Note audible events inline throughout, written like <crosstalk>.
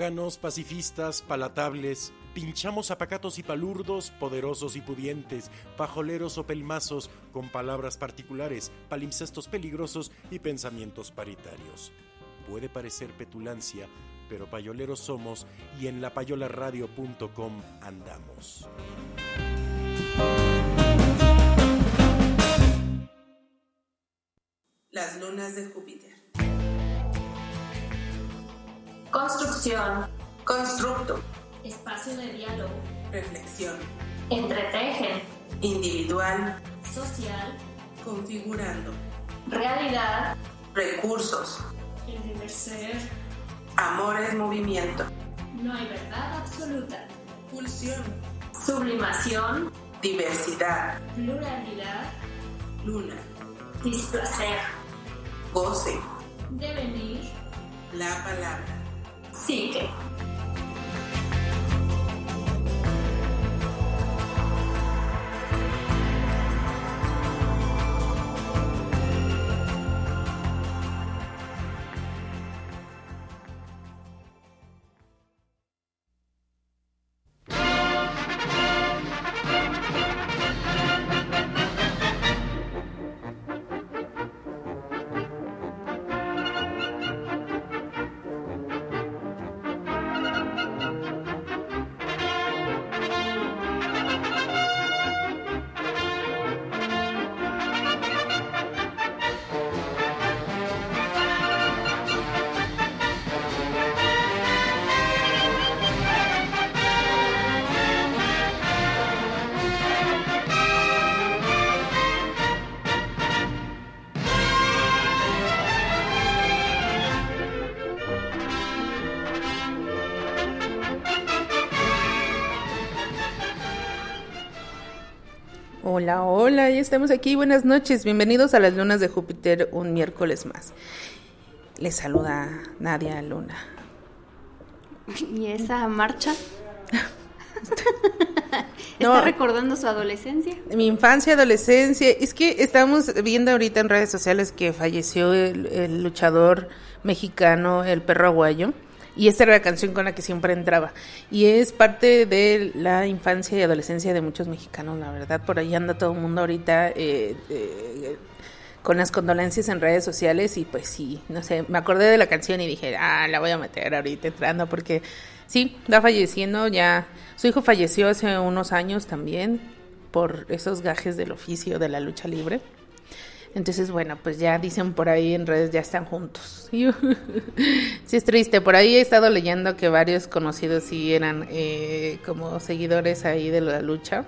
Paganos, pacifistas, palatables, pinchamos apacatos y palurdos, poderosos y pudientes, pajoleros o pelmazos, con palabras particulares, palimpsestos peligrosos y pensamientos paritarios. Puede parecer petulancia, pero payoleros somos y en lapayolaradio.com andamos. Las lunas de Júpiter. Construcción. Constructo. Espacio de diálogo. Reflexión. Entretejen. Individual. Social. Configurando. Realidad. Recursos. El deber ser. Amor es movimiento. No hay verdad absoluta. Pulsión. Sublimación. Diversidad. Pluralidad. Luna. Displacer. Goce. Devenir. La palabra. Psique. Hola, estamos aquí. Buenas noches. Bienvenidos a las lunas de Júpiter un miércoles más. Les saluda Nadia Luna. <laughs> ¿Y esa marcha? <laughs> No. ¿Está recordando su adolescencia? Mi infancia, adolescencia. Es que estamos viendo ahorita en redes sociales que falleció el, el luchador mexicano, el perro aguayo. Y esta era la canción con la que siempre entraba. Y es parte de la infancia y adolescencia de muchos mexicanos, la verdad. Por ahí anda todo el mundo ahorita eh, eh, con las condolencias en redes sociales. Y pues sí, no sé, me acordé de la canción y dije, ah, la voy a meter ahorita entrando porque sí, va falleciendo ya. Su hijo falleció hace unos años también por esos gajes del oficio de la lucha libre. Entonces, bueno, pues ya dicen por ahí en redes ya están juntos. <laughs> sí es triste. Por ahí he estado leyendo que varios conocidos sí eran eh, como seguidores ahí de la lucha.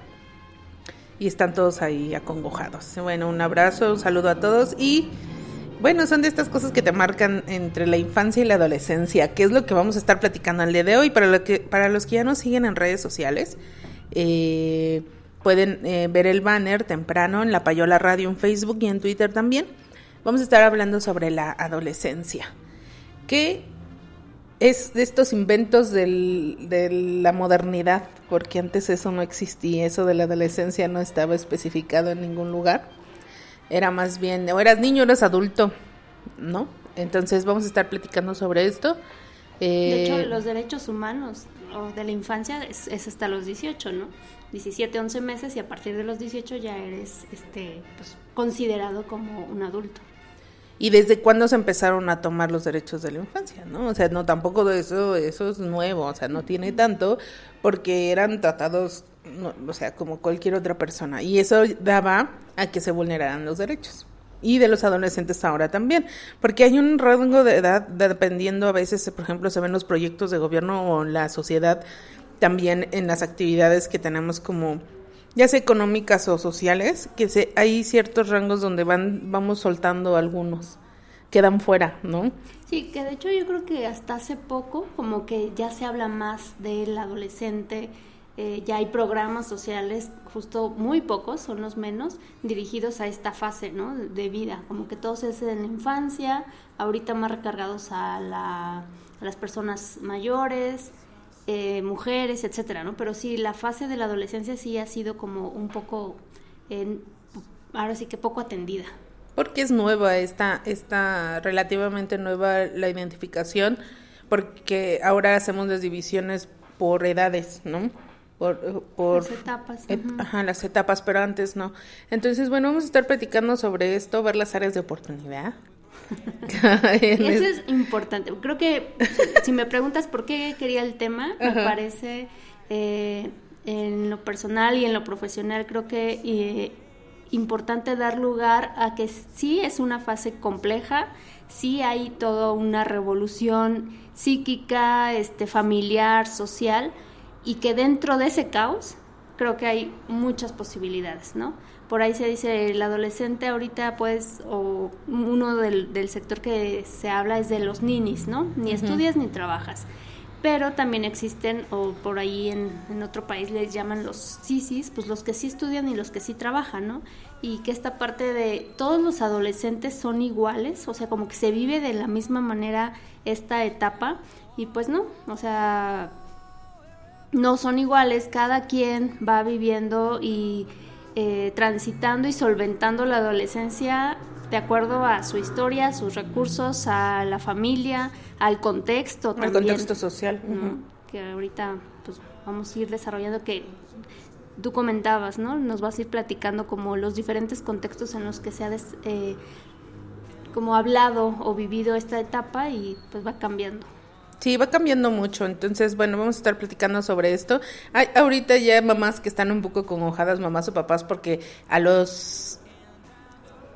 Y están todos ahí acongojados. Bueno, un abrazo, un saludo a todos y bueno, son de estas cosas que te marcan entre la infancia y la adolescencia, que es lo que vamos a estar platicando el día de hoy. Para, lo que, para los que ya nos siguen en redes sociales, eh, pueden eh, ver el banner temprano en La Payola Radio en Facebook y en Twitter también. Vamos a estar hablando sobre la adolescencia, que es de estos inventos del, de la modernidad, porque antes eso no existía, eso de la adolescencia no estaba especificado en ningún lugar. Era más bien, o eras niño o eras adulto, ¿no? Entonces vamos a estar platicando sobre esto. De hecho, Eh, los derechos humanos o de la infancia es, es hasta los 18, ¿no? 17, 11 meses y a partir de los 18 ya eres este, pues, considerado como un adulto. ¿Y desde cuándo se empezaron a tomar los derechos de la infancia? ¿no? O sea, no tampoco eso, eso es nuevo, o sea, no tiene tanto, porque eran tratados, no, o sea, como cualquier otra persona. Y eso daba a que se vulneraran los derechos. Y de los adolescentes ahora también, porque hay un rango de edad, dependiendo a veces, por ejemplo, se ven los proyectos de gobierno o la sociedad, también en las actividades que tenemos como ya sea económicas o sociales, que se, hay ciertos rangos donde van, vamos soltando algunos, quedan fuera, ¿no? Sí, que de hecho yo creo que hasta hace poco como que ya se habla más del adolescente, eh, ya hay programas sociales, justo muy pocos, son los menos, dirigidos a esta fase ¿no? de, vida, como que todos es en la infancia, ahorita más recargados a, la, a las personas mayores, eh, mujeres, etcétera, ¿no? Pero sí, la fase de la adolescencia sí ha sido como un poco, eh, ahora sí que poco atendida. Porque es nueva, está, está relativamente nueva la identificación, porque ahora hacemos las divisiones por edades, ¿no? Por, por Las etapas, et- ajá, las etapas, pero antes no. Entonces, bueno, vamos a estar platicando sobre esto, ver las áreas de oportunidad. Eso es- importante. Creo que si me preguntas por qué quería el tema, me parece eh, en lo personal y en lo profesional, creo que eh, importante dar lugar a que sí es una fase compleja, sí hay toda una revolución psíquica, este, familiar, social, y que dentro de ese caos creo que hay muchas posibilidades, ¿no? Por ahí se dice el adolescente ahorita, pues, o uno del, del sector que se habla es de los ninis, ¿no? Ni estudias ni trabajas. Pero también existen, o por ahí en, en otro país les llaman los sisis, pues los que sí estudian y los que sí trabajan, ¿no? Y que esta parte de todos los adolescentes son iguales, o sea, como que se vive de la misma manera esta etapa, y pues no, o sea, no son iguales, cada quien va viviendo y eh, transitando y solventando la adolescencia de acuerdo a su historia, a sus recursos, a la familia, al contexto también. contexto social. Que ahorita pues vamos a ir desarrollando que tú comentabas, ¿no? Nos vas a ir platicando como los diferentes contextos en los que se ha des- eh, como hablado o vivido esta etapa y pues va cambiando. Sí, va cambiando mucho. Entonces, bueno, vamos a estar platicando sobre esto. Hay ahorita ya mamás que están un poco congojadas, mamás o papás, porque a los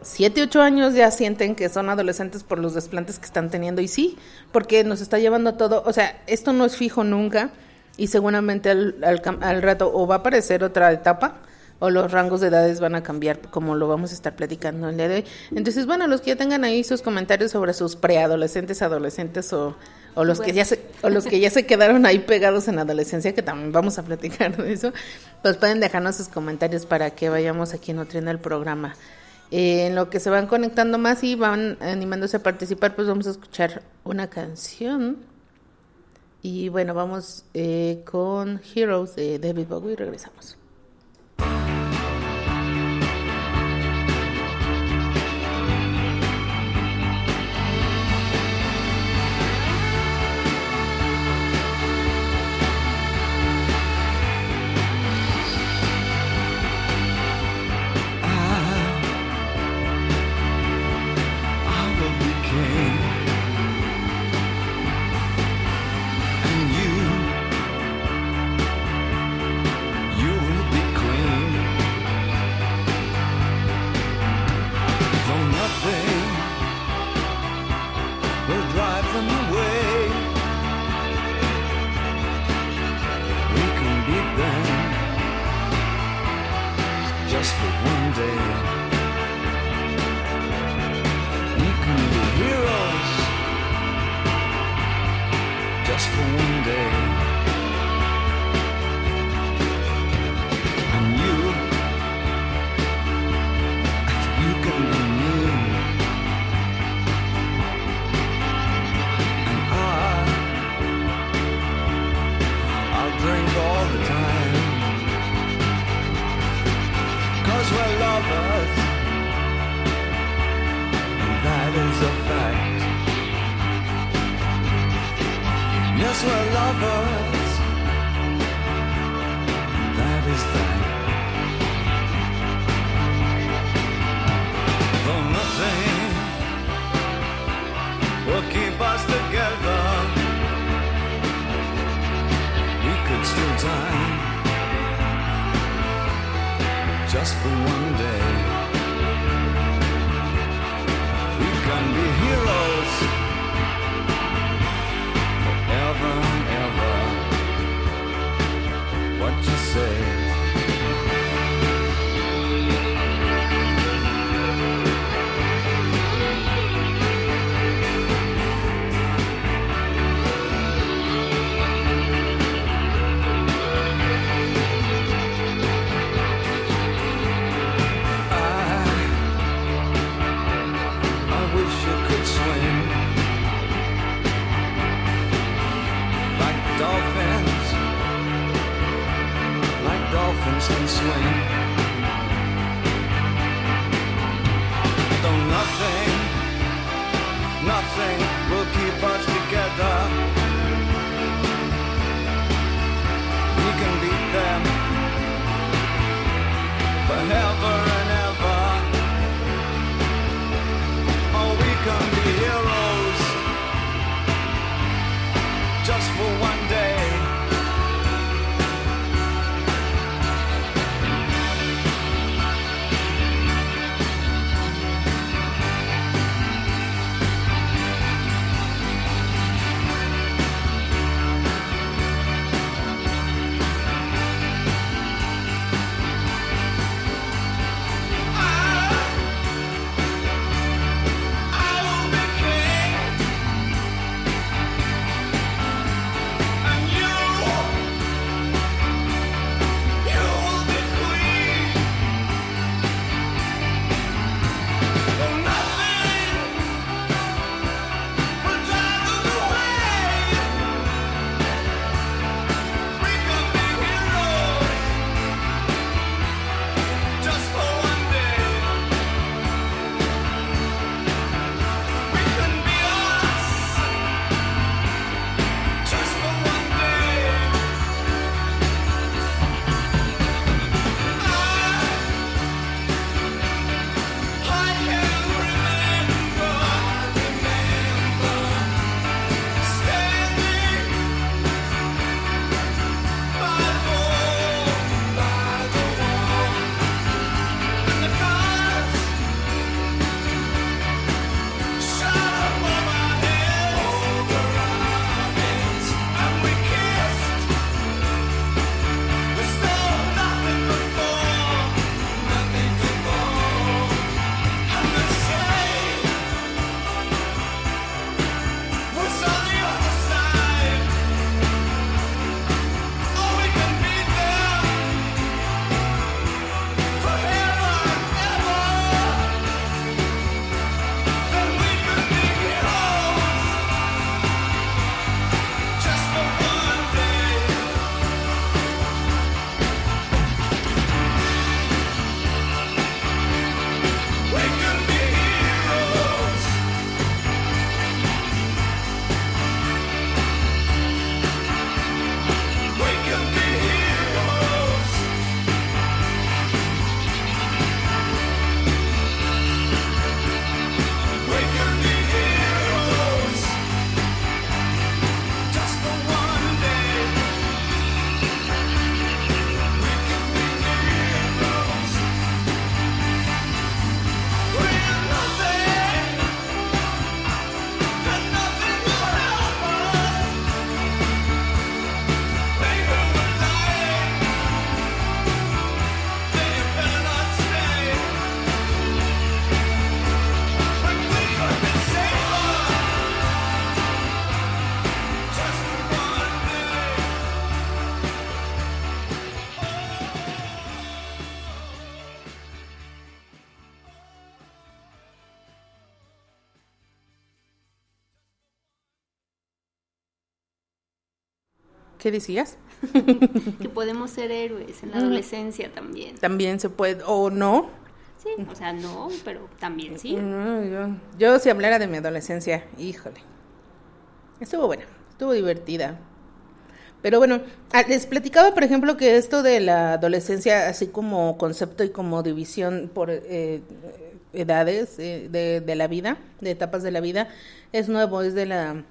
7, 8 años ya sienten que son adolescentes por los desplantes que están teniendo. Y sí, porque nos está llevando a todo. O sea, esto no es fijo nunca. Y seguramente al, al, al rato o va a aparecer otra etapa o los rangos de edades van a cambiar, como lo vamos a estar platicando el día de hoy. Entonces, bueno, los que ya tengan ahí sus comentarios sobre sus preadolescentes, adolescentes o, o los que ya se o los que ya se quedaron ahí pegados en la adolescencia, que también vamos a platicar de eso, pues pueden dejarnos sus comentarios para que vayamos aquí nutriendo el programa. Eh, en lo que se van conectando más y van animándose a participar, pues vamos a escuchar una canción. Y bueno, vamos eh, con Heroes de David Bowie y regresamos. ¿Qué decías? <laughs> Que podemos ser héroes en la adolescencia también. También se puede, o no. Sí, o sea, no, pero también sí. No, yo, yo si hablara de mi adolescencia, híjole. Estuvo buena, estuvo divertida. Pero bueno, ah, les platicaba, por ejemplo, que esto de la adolescencia, así como concepto y como división por eh, edades eh, de, de la vida, de etapas de la vida, es nuevo, es de la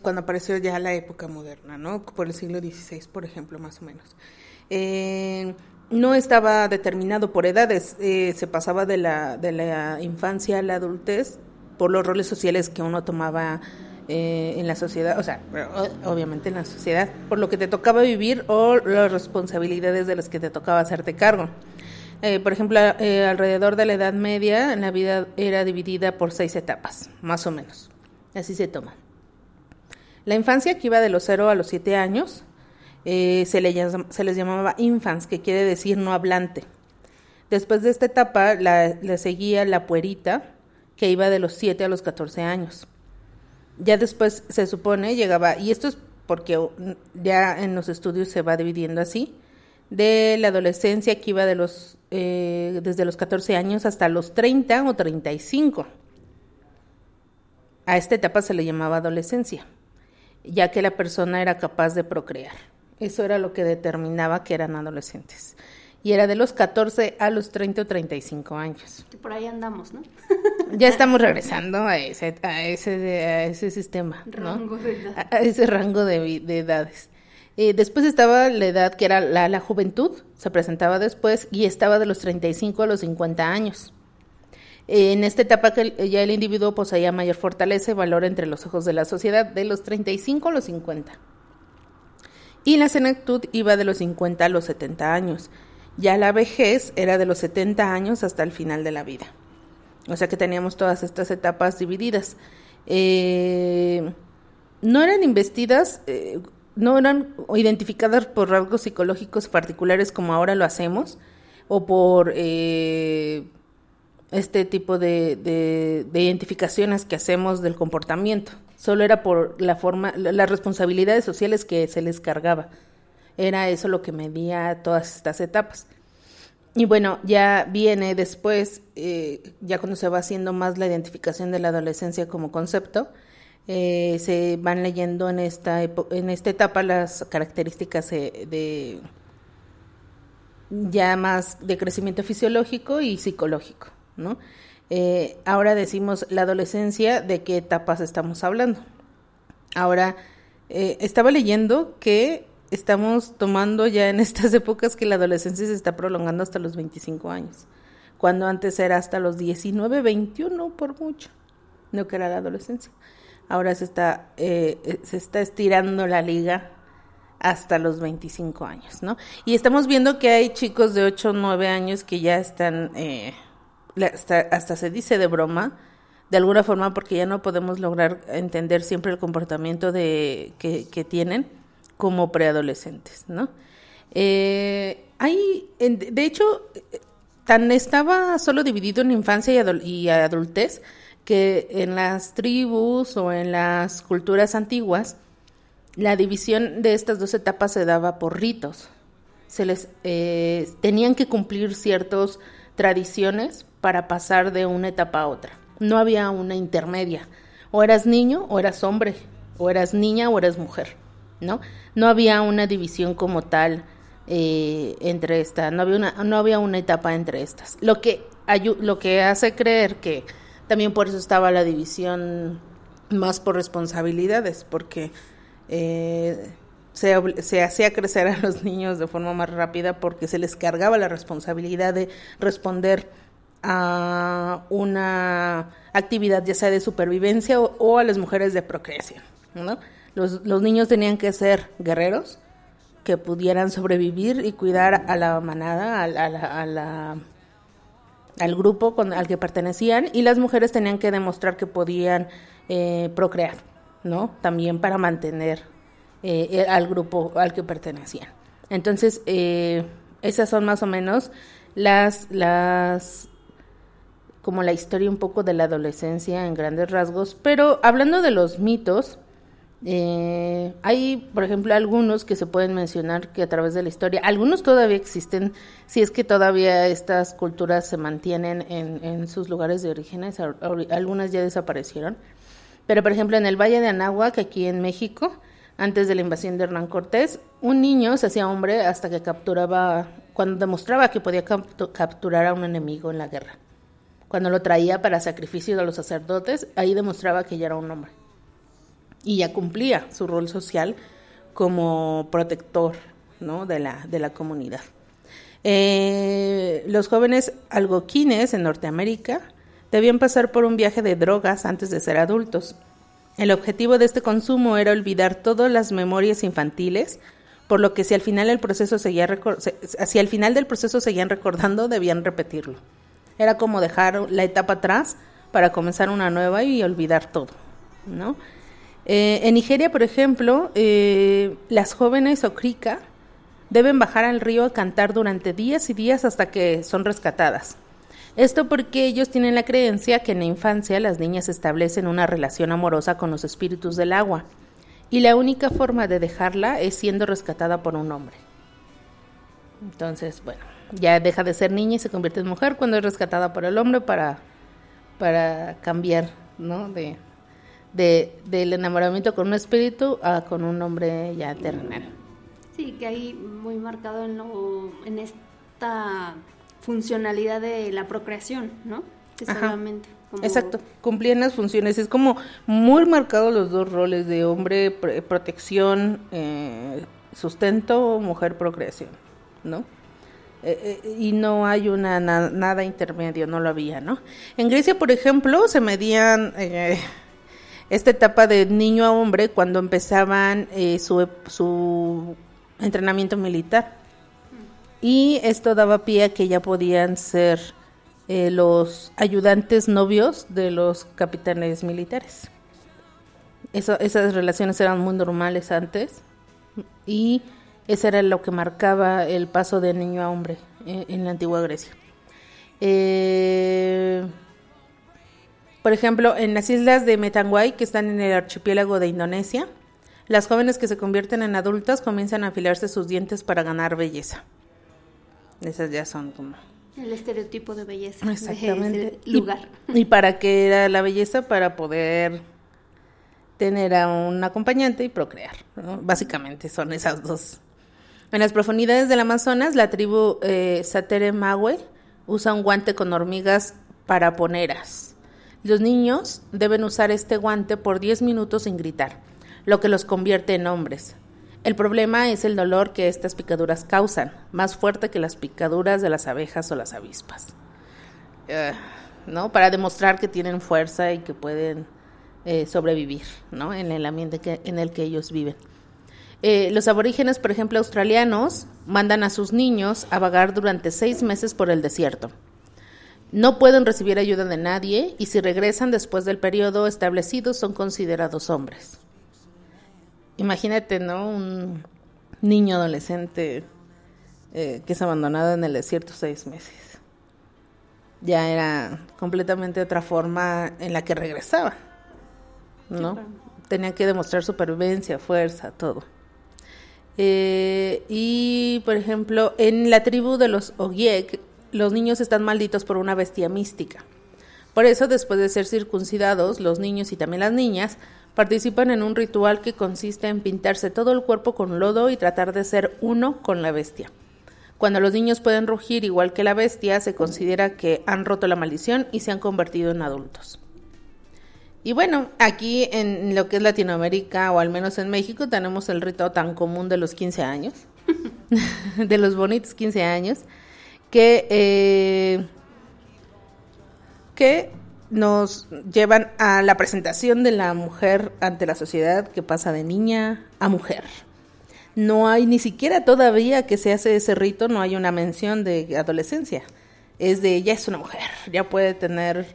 cuando apareció ya la época moderna, ¿no? Por el siglo XVI, por ejemplo, más o menos. Eh, no estaba determinado por edades, eh, se pasaba de la, de la infancia a la adultez por los roles sociales que uno tomaba eh, en la sociedad, o sea, obviamente en la sociedad, por lo que te tocaba vivir o las responsabilidades de las que te tocaba hacerte cargo. Eh, por ejemplo, eh, alrededor de la Edad Media, la vida era dividida por seis etapas, más o menos. Así se toma. La infancia, que iba de los 0 a los 7 años, eh, se, les llamaba infants, que quiere decir no hablante. Después de esta etapa le seguía la puerita, que iba de los 7 a los 14 años. Ya después se supone llegaba, y esto es porque ya en los estudios se va dividiendo así, de la adolescencia que iba de los, eh, desde los 14 años hasta los 30 o 35. A esta etapa se le llamaba adolescencia, ya que la persona era capaz de procrear. Eso era lo que determinaba que eran adolescentes. Y era de los 14 a los 30 o 35 años. Por ahí andamos, ¿no? Ya estamos regresando a ese, a ese, a ese sistema, ¿no? Rango de edad. A, ese rango de, de edades. Eh, después estaba la edad que era la, la juventud, se presentaba después, y estaba de los 35 a los 50 años. En esta etapa que ya el individuo poseía mayor fortaleza y valor entre los ojos de la sociedad, de los 35 a los 50. Y la senectud iba de los 50 a los 70 años. Ya la vejez era de los 70 años hasta el final de la vida. O sea que teníamos todas estas etapas divididas. Eh, no eran investidas, eh, no eran identificadas por rasgos psicológicos particulares como ahora lo hacemos, o por eh, este tipo de, de- de identificaciones que hacemos del comportamiento. Solo era por la forma, la- las responsabilidades sociales que se les cargaba. Era eso lo que medía todas estas etapas. Y bueno, ya viene después, eh, ya cuando se va haciendo más la identificación de la adolescencia como concepto, eh, se van leyendo en esta, en esta etapa las características eh, de ya más de crecimiento fisiológico y psicológico, Eh, ahora decimos la adolescencia, ¿de qué etapas estamos hablando? Ahora, eh, estaba leyendo que estamos tomando ya en <laughs> estas épocas que la adolescencia se está prolongando hasta los 25 años, cuando antes era hasta los 19, 21 por mucho, no que era la adolescencia. Ahora se está, eh, se está estirando la liga hasta los 25 años, ¿no? Y estamos viendo que hay chicos de 8 o 9 años que ya están, hasta, se dice de broma, de alguna forma, porque ya no podemos lograr entender siempre el comportamiento de, que, tienen como preadolescentes, ¿no? Eh, hay, de hecho, tan estaba solo dividido en infancia y adultez que en las tribus o en las culturas antiguas, la división de estas dos etapas se daba por ritos. Se les eh, tenían que cumplir ciertas tradiciones para pasar de una etapa a otra. No había una intermedia. O eras niño o eras hombre, o eras niña o eras mujer, ¿no? No había una división como tal eh, entre esta, no había una, no había una etapa entre estas. Lo que lo que hace creer que también por eso estaba la división más por responsabilidades, porque eh, se, se hacía crecer a los <laughs> niños de forma más rápida porque se les cargaba la responsabilidad de responder a una actividad ya sea de supervivencia o, a las mujeres de procreación. Los, los niños tenían que ser guerreros que pudieran sobrevivir y cuidar a la manada, a a la- a la al grupo al que pertenecían y las mujeres tenían que demostrar que podían eh, procrear, ¿no? También para mantener eh, eh, al grupo al que pertenecían. Entonces, esas son más o menos las, las, como la historia un poco de la adolescencia en grandes rasgos, pero hablando de los mitos, eh, hay, por ejemplo, algunos que se pueden mencionar que a través de la historia, algunos todavía existen, si es que todavía estas culturas se mantienen en, en sus lugares de al- algunas ya desaparecieron, pero por ejemplo en el Valle de Anáhuac, aquí en México, antes de la invasión de Hernán Cortés, un niño se hacía hombre hasta que capturaba, cuando demostraba que podía captu- capturar a un enemigo en la guerra. Cuando lo traía para sacrificio de los sacerdotes, ahí demostraba que ya era un hombre y ya cumplía su rol social como protector ¿no? de, la, de la comunidad. Eh, los jóvenes algoquines en Norteamérica debían pasar por un viaje de drogas antes de ser adultos. El objetivo de este consumo era olvidar todas las memorias infantiles, por lo que si al final el proceso seguía si al final del proceso seguían recordando, debían repetirlo. Era como dejar la etapa atrás para comenzar una nueva y olvidar todo, ¿no? Eh, en Nigeria, por ejemplo, eh, las jóvenes okrika deben bajar al río a cantar durante días y días hasta que son rescatadas. Esto porque ellos tienen la creencia que en la infancia las niñas establecen una relación amorosa con los espíritus del agua y la única forma de dejarla es siendo rescatada por un hombre. Entonces, bueno, ya deja de ser niña y se convierte en mujer cuando es rescatada por el hombre para, para cambiar, ¿no? De, de, del enamoramiento con un espíritu a con un hombre ya terrenal. Sí, que ahí muy marcado en, lo, en esta funcionalidad de la procreación, ¿no? Que solamente como- Exacto, cumplían las funciones. Es como muy marcados los dos roles de hombre, pr- protección, eh, sustento, mujer, procreación, ¿no? Eh, eh, y no hay una na- nada intermedio, no lo había, ¿no? En Grecia, por ejemplo, se medían eh, esta etapa de niño a hombre cuando empezaban su, su entrenamiento militar. Y esto daba pie a que ya podían ser los ayudantes novios de los capitanes militares. Esas relaciones eran muy normales antes y eso era lo que marcaba el paso de niño a hombre en, en la antigua Grecia. Eh, por ejemplo, en las islas de Metanguay, que están en el archipiélago de Indonesia, las jóvenes que se convierten en adultas comienzan a afilarse sus dientes para ganar belleza. Esas ya son como... El estereotipo de belleza de Exactamente. ese lugar. ¿Y, y para qué era la belleza? Para poder tener a un acompañante y procrear. ¿no? Básicamente son esas dos. En las profundidades del Amazonas, la tribu eh, Satere Mawe usa un guante con hormigas paraponeras. Los niños deben usar este guante por 10 minutos sin gritar, lo que los convierte en hombres. El problema es el dolor que estas picaduras causan, más fuerte que las picaduras de las abejas o las avispas. Eh, ¿no? Para demostrar que tienen fuerza y que pueden eh, sobrevivir, ¿no? En el ambiente que- en el que ellos viven. Eh, los aborígenes, por ejemplo, australianos, mandan a sus niños a vagar durante seis meses por el desierto. No pueden recibir ayuda de nadie y si regresan después del periodo establecido son considerados hombres. Imagínate, ¿no? Un niño adolescente eh, que es abandonado en el desierto seis meses. Ya era completamente otra forma en la que regresaba, ¿no? claro. Tenía que demostrar supervivencia, fuerza, todo. Eh, y, por ejemplo, en la tribu de los Ogiek, los niños están malditos por una bestia mística. Por eso, después de ser circuncidados, los niños y también las niñas participan en un ritual que consiste en pintarse todo el cuerpo con lodo y tratar de ser uno con la bestia. Cuando los niños pueden rugir igual que la bestia, se considera que han roto la maldición y se han convertido en adultos. Y bueno, aquí en lo que es Latinoamérica, o al menos en México, tenemos el rito tan común de los 15 años, <laughs> de los bonitos 15 años, que, eh, que nos llevan a la presentación de la mujer ante la sociedad que pasa de niña a mujer. No hay ni siquiera todavía que se hace ese rito, no hay una mención de adolescencia. Es de ya es una mujer, ya puede tener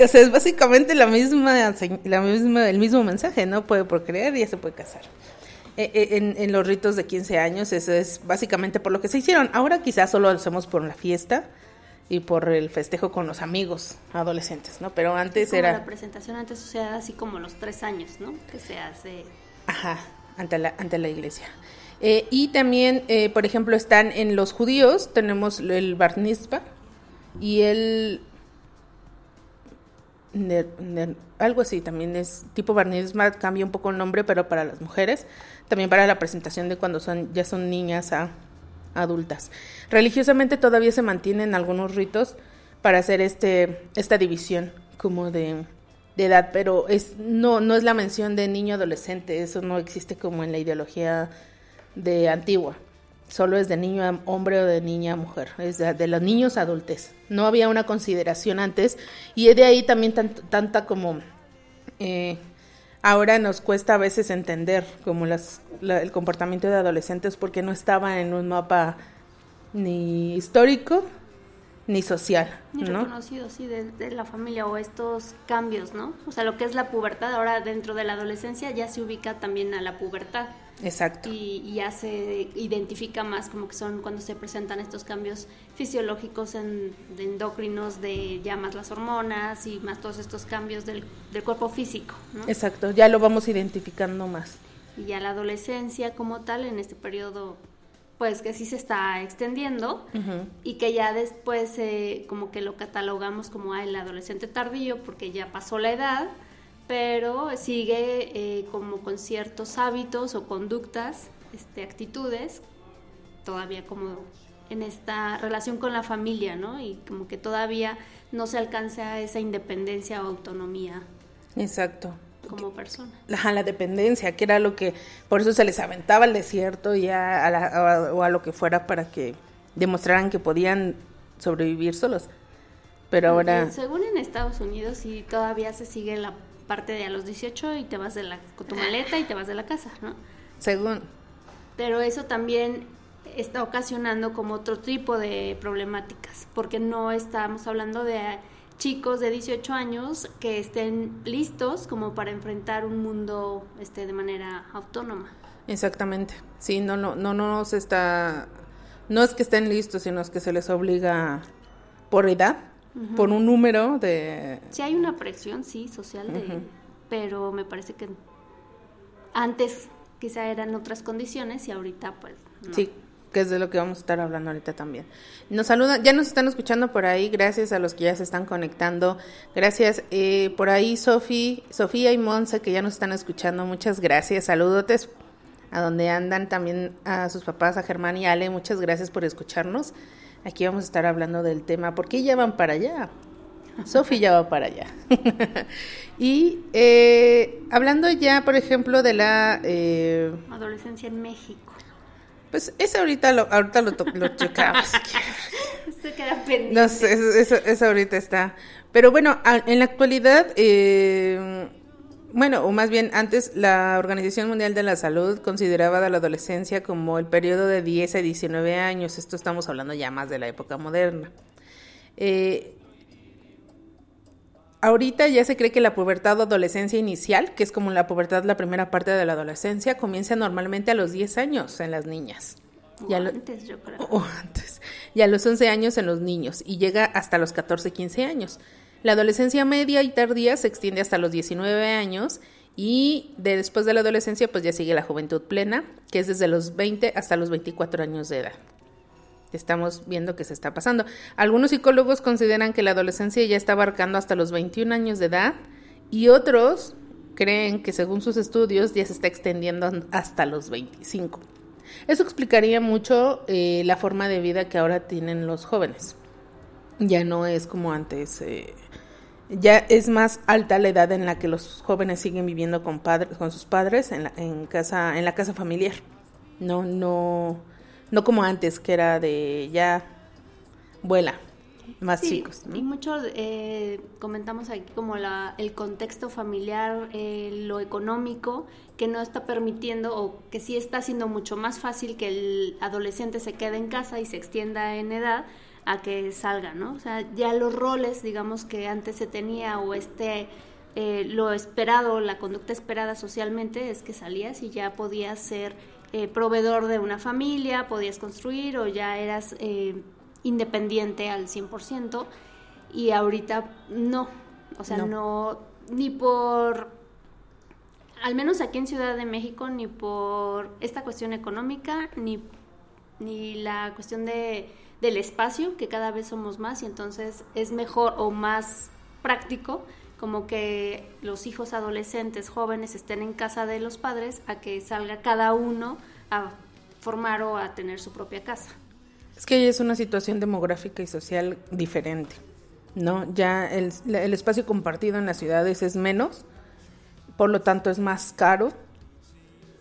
o sea, es básicamente la misma, la misma, el mismo mensaje, ¿no? Puede procrear y ya se puede casar. Eh, eh, En, en los ritos de 15 años, eso es básicamente por lo que se hicieron. Ahora quizás solo lo hacemos por la fiesta y por el festejo con los amigos adolescentes, ¿no? Pero antes Como era... la presentación antes, o sea, así como los tres años, ¿no? Que se hace. Ajá, ante la, ante la iglesia. Eh, y también, eh, por ejemplo, están en los judíos, tenemos el Bar Mitzvah y el... algo así, también es tipo Bar Mitzvah, cambia un poco el nombre, pero para las mujeres, también para la presentación de cuando son ya son niñas a adultas. Religiosamente todavía se mantienen algunos ritos para hacer este esta división como de, de edad, pero es no no es la mención de niño adolescente, eso no existe como en la ideología de antigua. Solo es de niño a hombre o de niña a mujer, es de, de los niños a adultez. No había una consideración antes y de ahí también tant- tanta como eh, ahora nos cuesta a veces entender como las, la- el comportamiento de adolescentes porque no estaba en un mapa ni histórico ni social, Ni ¿no? reconocido, sí, de, de la familia o estos cambios, ¿no? O sea, lo que es la pubertad, ahora dentro de la adolescencia ya se ubica también a la pubertad Exacto. y, y ya se identifica más como que son cuando se presentan estos cambios fisiológicos en, de endocrinos, de ya más las hormonas y más todos estos cambios del, del cuerpo físico, ¿no? Exacto, ya lo vamos identificando más. Y ya la adolescencia como tal en este periodo pues que sí se está extendiendo y que ya después eh, como que lo catalogamos como ah, el adolescente tardío porque ya pasó la edad, pero sigue eh, como con ciertos hábitos o conductas, este, actitudes, todavía como en esta relación con la familia, ¿no? Y como que todavía no se alcanza esa independencia o autonomía Exacto. como persona. <laughs> Ajá, la dependencia, que era lo que, por eso se les aventaba al desierto y a, a la- a- o a lo que fuera para que demostraran que podían sobrevivir solos. Pero ahora, Según en Estados Unidos, sí todavía se sigue la parte de a los 18 y te vas de la, con tu maleta y te vas de la casa, ¿no? según, Pero eso también está ocasionando como otro tipo de problemáticas, porque no estamos hablando de chicos de 18 años que estén listos como para enfrentar un mundo este de manera autónoma. exactamente, sí, no, no, no, no se está, no es que estén listos, sino es que se les obliga por edad, por un número de, Sí hay una presión, sí, social, de, pero me parece que antes quizá eran otras condiciones y ahorita pues no. Sí, que es de lo que vamos a estar hablando ahorita también. Nos saludan, ya nos están escuchando por ahí, gracias a los que ya se están conectando. Gracias eh, por ahí, Sofi, Sofía y Monse, que ya nos están escuchando. Muchas gracias, saludotes a donde andan también a sus papás, a Germán y Ale. Muchas gracias por escucharnos. Aquí vamos a estar hablando del tema, ¿por qué ya van para allá? Sofi ya va para allá. <laughs> y eh, hablando ya, por ejemplo, de la... eh, adolescencia en México. pues ese ahorita lo, ahorita lo, lo checamos. <laughs> Se queda pendiente. No sé, eso, eso, eso ahorita está. Pero bueno, en la actualidad, eh, bueno, o más bien antes, la Organización Mundial de la Salud consideraba a la adolescencia como el periodo de 10 a 19 años. Esto estamos hablando ya más de la época moderna. Eh, ahorita ya se cree que la pubertad o adolescencia inicial, que es como la pubertad, la primera parte de la adolescencia, comienza normalmente a los 10 años en las niñas. O Ya lo- antes, yo creo. <laughs> o antes, y a los 11 años en los niños, y llega hasta los 14, 15 años. La adolescencia media y tardía se extiende hasta los 19 años, y de después de la adolescencia, pues ya sigue la juventud plena, que es desde los 20 hasta los 24 años de edad. Estamos viendo que se está pasando. Algunos psicólogos consideran que la adolescencia ya está abarcando hasta los 21 años de edad, y otros creen que según sus estudios ya se está extendiendo hasta los 25. Eso explicaría mucho eh, la forma de vida que ahora tienen los jóvenes. Ya no es como antes. eh, ya es más alta la edad en la que los jóvenes siguen viviendo con padres, con sus padres en la, en casa, en la casa familiar. No, no, no como antes que era de ya vuela más Sí, chicos. ¿no? Y mucho eh, comentamos aquí como la, el contexto familiar, eh, lo económico, que no está permitiendo o que sí está haciendo mucho más fácil que el adolescente se quede en casa y se extienda en edad a que salga, ¿no? O sea, ya los roles, digamos, que antes se tenía o este, eh, lo esperado, la conducta esperada socialmente es que salías y ya podías ser eh, proveedor de una familia, podías construir o ya eras eh, independiente al 100% y ahorita no, o sea, No. no. ni por, al menos aquí en Ciudad de México, ni por esta cuestión económica, ni, ni la cuestión de, del espacio, que cada vez somos más y entonces es mejor o más práctico como que los hijos adolescentes jóvenes estén en casa de los padres a que salga cada uno a formar o a tener su propia casa. Es que es una situación demográfica y social diferente, ¿no? Ya el, el espacio compartido en las ciudades es menos, por lo tanto es más caro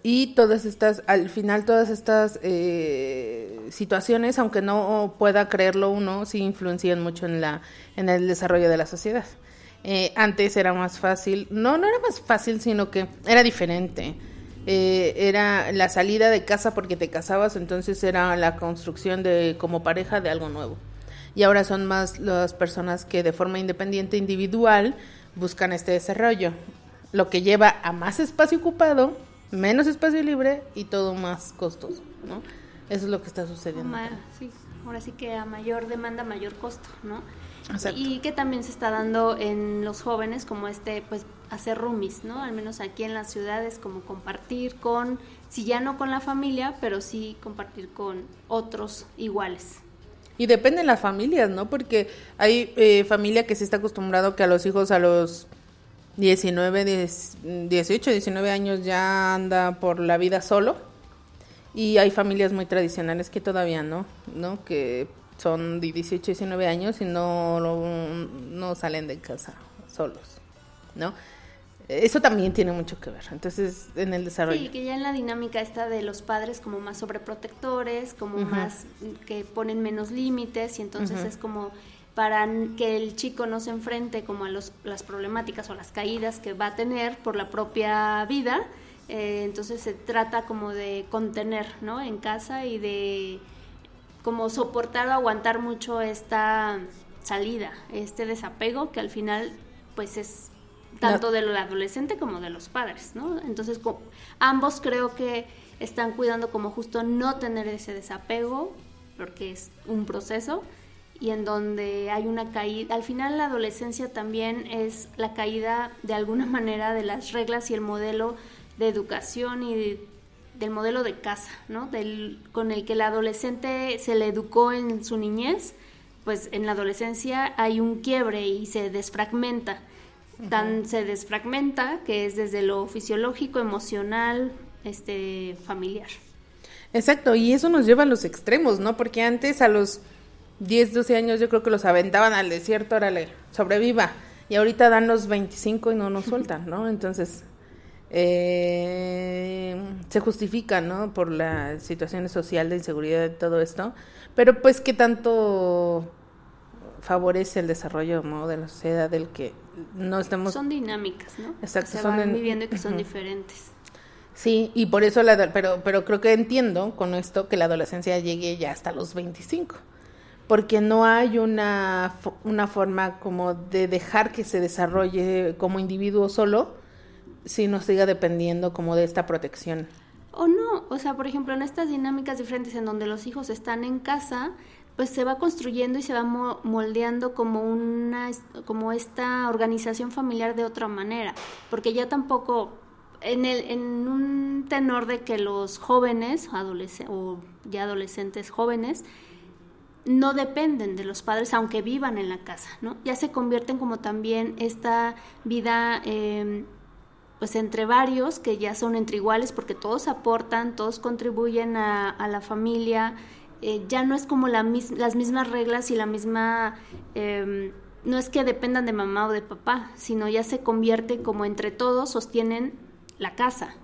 y todas estas, al final todas estas eh, situaciones, aunque no pueda creerlo uno, sí influencian mucho en, la, en el desarrollo de la sociedad. Eh, antes era más fácil, no, no era más fácil, sino que era diferente. Eh, era la salida de casa porque te casabas, entonces era la construcción de como pareja de algo nuevo. Y ahora son más las personas que de forma independiente, individual, buscan este desarrollo, lo que lleva a más espacio ocupado, menos espacio libre y todo más costoso, ¿no? Eso es lo que está sucediendo. Sí, ahora sí que a mayor demanda, mayor costo, ¿no? Exacto. Y que también se está dando en los jóvenes como este, pues hacer roomies, ¿no? Al menos aquí en las ciudades, como compartir con, si ya no con la familia, pero sí compartir con otros iguales. Y depende de las familias, ¿no? Porque hay eh, familia que se está acostumbrado que a los hijos a los 19, 10 18, 19 años ya anda por la vida solo. Y hay familias muy tradicionales que todavía no, ¿no? Que son de 18, 19 años y no, no, no salen de casa solos, ¿no? Eso también tiene mucho que ver. Entonces, en el desarrollo. Sí, que ya en la dinámica está de los padres como más sobreprotectores, como más que ponen menos límites y entonces es como para que el chico no se enfrente como a los, las problemáticas o las caídas que va a tener por la propia vida, eh, entonces se trata como de contener, ¿no? En casa y de como soportar o aguantar mucho esta salida, este desapego que al final pues es tanto del adolescente como de los padres, ¿no? Entonces ambos creo que están cuidando como justo no tener ese desapego porque es un proceso y en donde hay una caída, al final la adolescencia también es la caída de alguna <laughs> manera de las reglas y el modelo de educación y de- del modelo de casa, ¿no? Del, con el que el adolescente se le educó en su niñez, pues en la adolescencia hay un quiebre y se desfragmenta. Tan se desfragmenta que es desde lo fisiológico, emocional, este, familiar. Exacto, y eso nos lleva a los extremos, ¿no? Porque antes a los 10, 12 años yo creo que los aventaban al desierto, órale, sobreviva. Y ahorita dan los 25 y no nos sueltan, ¿no? <laughs> Entonces, eh, se justifica, ¿no? Por la situación social de inseguridad y todo esto. Pero pues, ¿qué tanto favorece el desarrollo, ¿no? De la sociedad del que no estemos... Son dinámicas, ¿no? Exacto, Que se son van en- viviendo y que son diferentes. Sí, y por eso la, pero, pero creo que entiendo con esto que la adolescencia llegue ya hasta los 25, porque no hay una, una forma como de dejar que se desarrolle como individuo solo, si no siga dependiendo como de esta protección. O no, o sea, por ejemplo, en estas dinámicas diferentes en donde los hijos están en casa, pues se va construyendo y se va mo- moldeando como una como esta organización familiar de otra manera, porque ya tampoco en el en un tenor de que los jóvenes adolesc- o ya adolescentes jóvenes no dependen de los padres aunque vivan en la casa, ¿no? Ya se convierten como también esta vida eh, pues entre varios que ya son entre iguales porque todos aportan, todos contribuyen a, a la familia, eh, ya no es como la las mismas reglas y la misma, eh, no es que dependan de mamá o de papá, sino ya se convierte como entre todos sostienen la casa.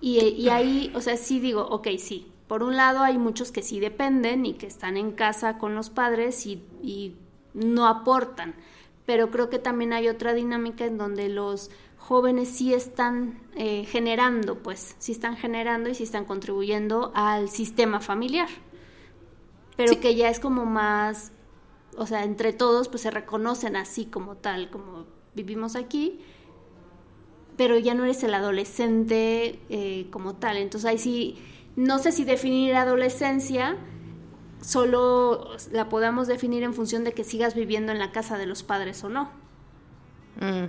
Y, y ahí, o sea, sí digo, ok, sí. Por un lado hay muchos que sí dependen y que están en casa con los padres y, y no aportan. Pero creo que también hay otra dinámica en donde los jóvenes sí están eh, generando, pues, sí están generando y sí están contribuyendo al sistema familiar. Pero Sí. que ya es como más, o sea, entre todos pues se reconocen así como tal, como vivimos aquí, pero ya no eres el adolescente eh, como tal. Entonces ahí sí, no sé si definir adolescencia solo la podamos definir en función de que sigas viviendo en la casa de los padres o no. Mm.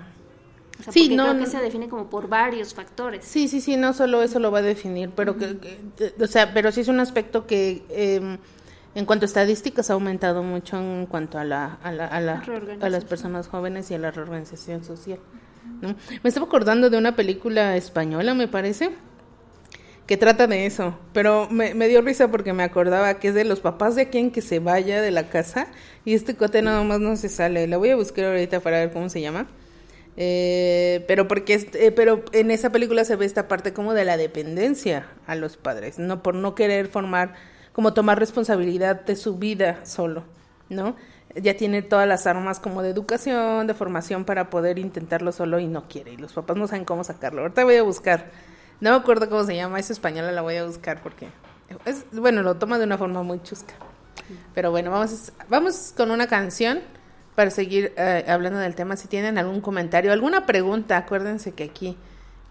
O sea, Sí, no, creo que se define como por varios factores. Sí, sí, sí, no solo eso lo va a definir, pero que, que- o sea, pero sí es un aspecto que eh, en cuanto a estadísticas ha aumentado mucho en cuanto a la, a la, a la- a las personas jóvenes y a la reorganización social. ¿no? Me estaba acordando de una película española, me parece, que trata de eso, pero me, dio risa porque me acordaba que es de los papás de quien que se vaya de la casa y este cote nada más no se sale. La voy a buscar ahorita para ver cómo se llama. Eh, pero porque eh, pero en esa película se ve esta parte como de la dependencia a los padres, no por no querer formar como tomar responsabilidad de su vida solo, ¿no? Ya tiene todas las armas como de educación, de formación para poder intentarlo solo y no quiere y los papás no saben cómo sacarlo. Ahorita voy a buscar. No me acuerdo cómo se llama, es española, la voy a buscar porque es bueno, lo toma de una forma muy chusca. Pero bueno, vamos, vamos con una canción para seguir eh, hablando del tema. Si tienen algún comentario, alguna pregunta, acuérdense que aquí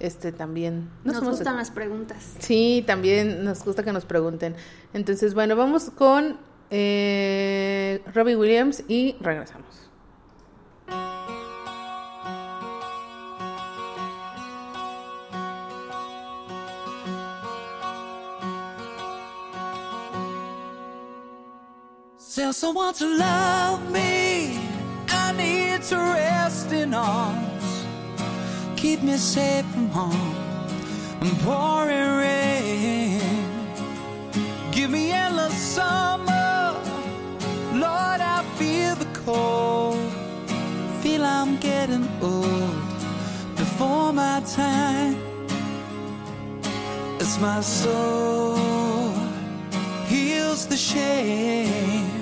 este también no Nos somos- gustan las preguntas. Sí, también nos gusta que nos pregunten. Entonces, bueno, vamos con eh, Robbie Williams y regresamos. Tell someone to love me. I need to rest in arms. Keep me safe from harm and pouring rain. Give me endless summer. Lord, I feel the cold. Feel I'm getting old before my time. As my soul heals the shame.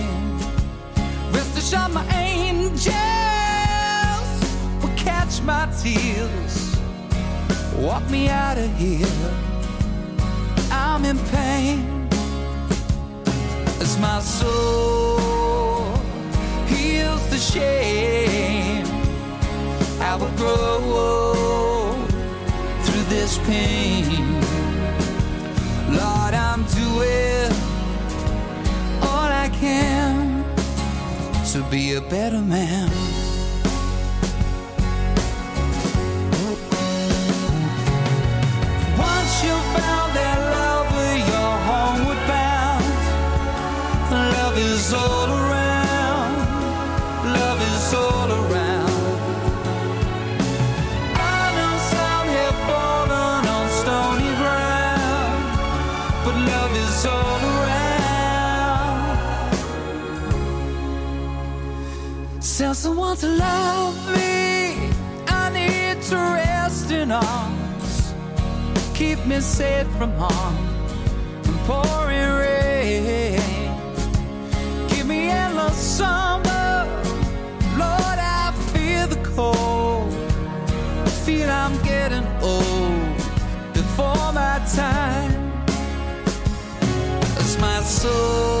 Rest assured, my angels will catch my tears, walk me out of here. I'm in pain as my soul heals the shame. I will grow through this pain. Lord, I'm doing all I can to be a better man. Someone to love me. I need to rest in arms. Keep me safe from harm and pouring rain. Give me endless summer. Lord, I feel the cold. I feel I'm getting old before my time. As my soul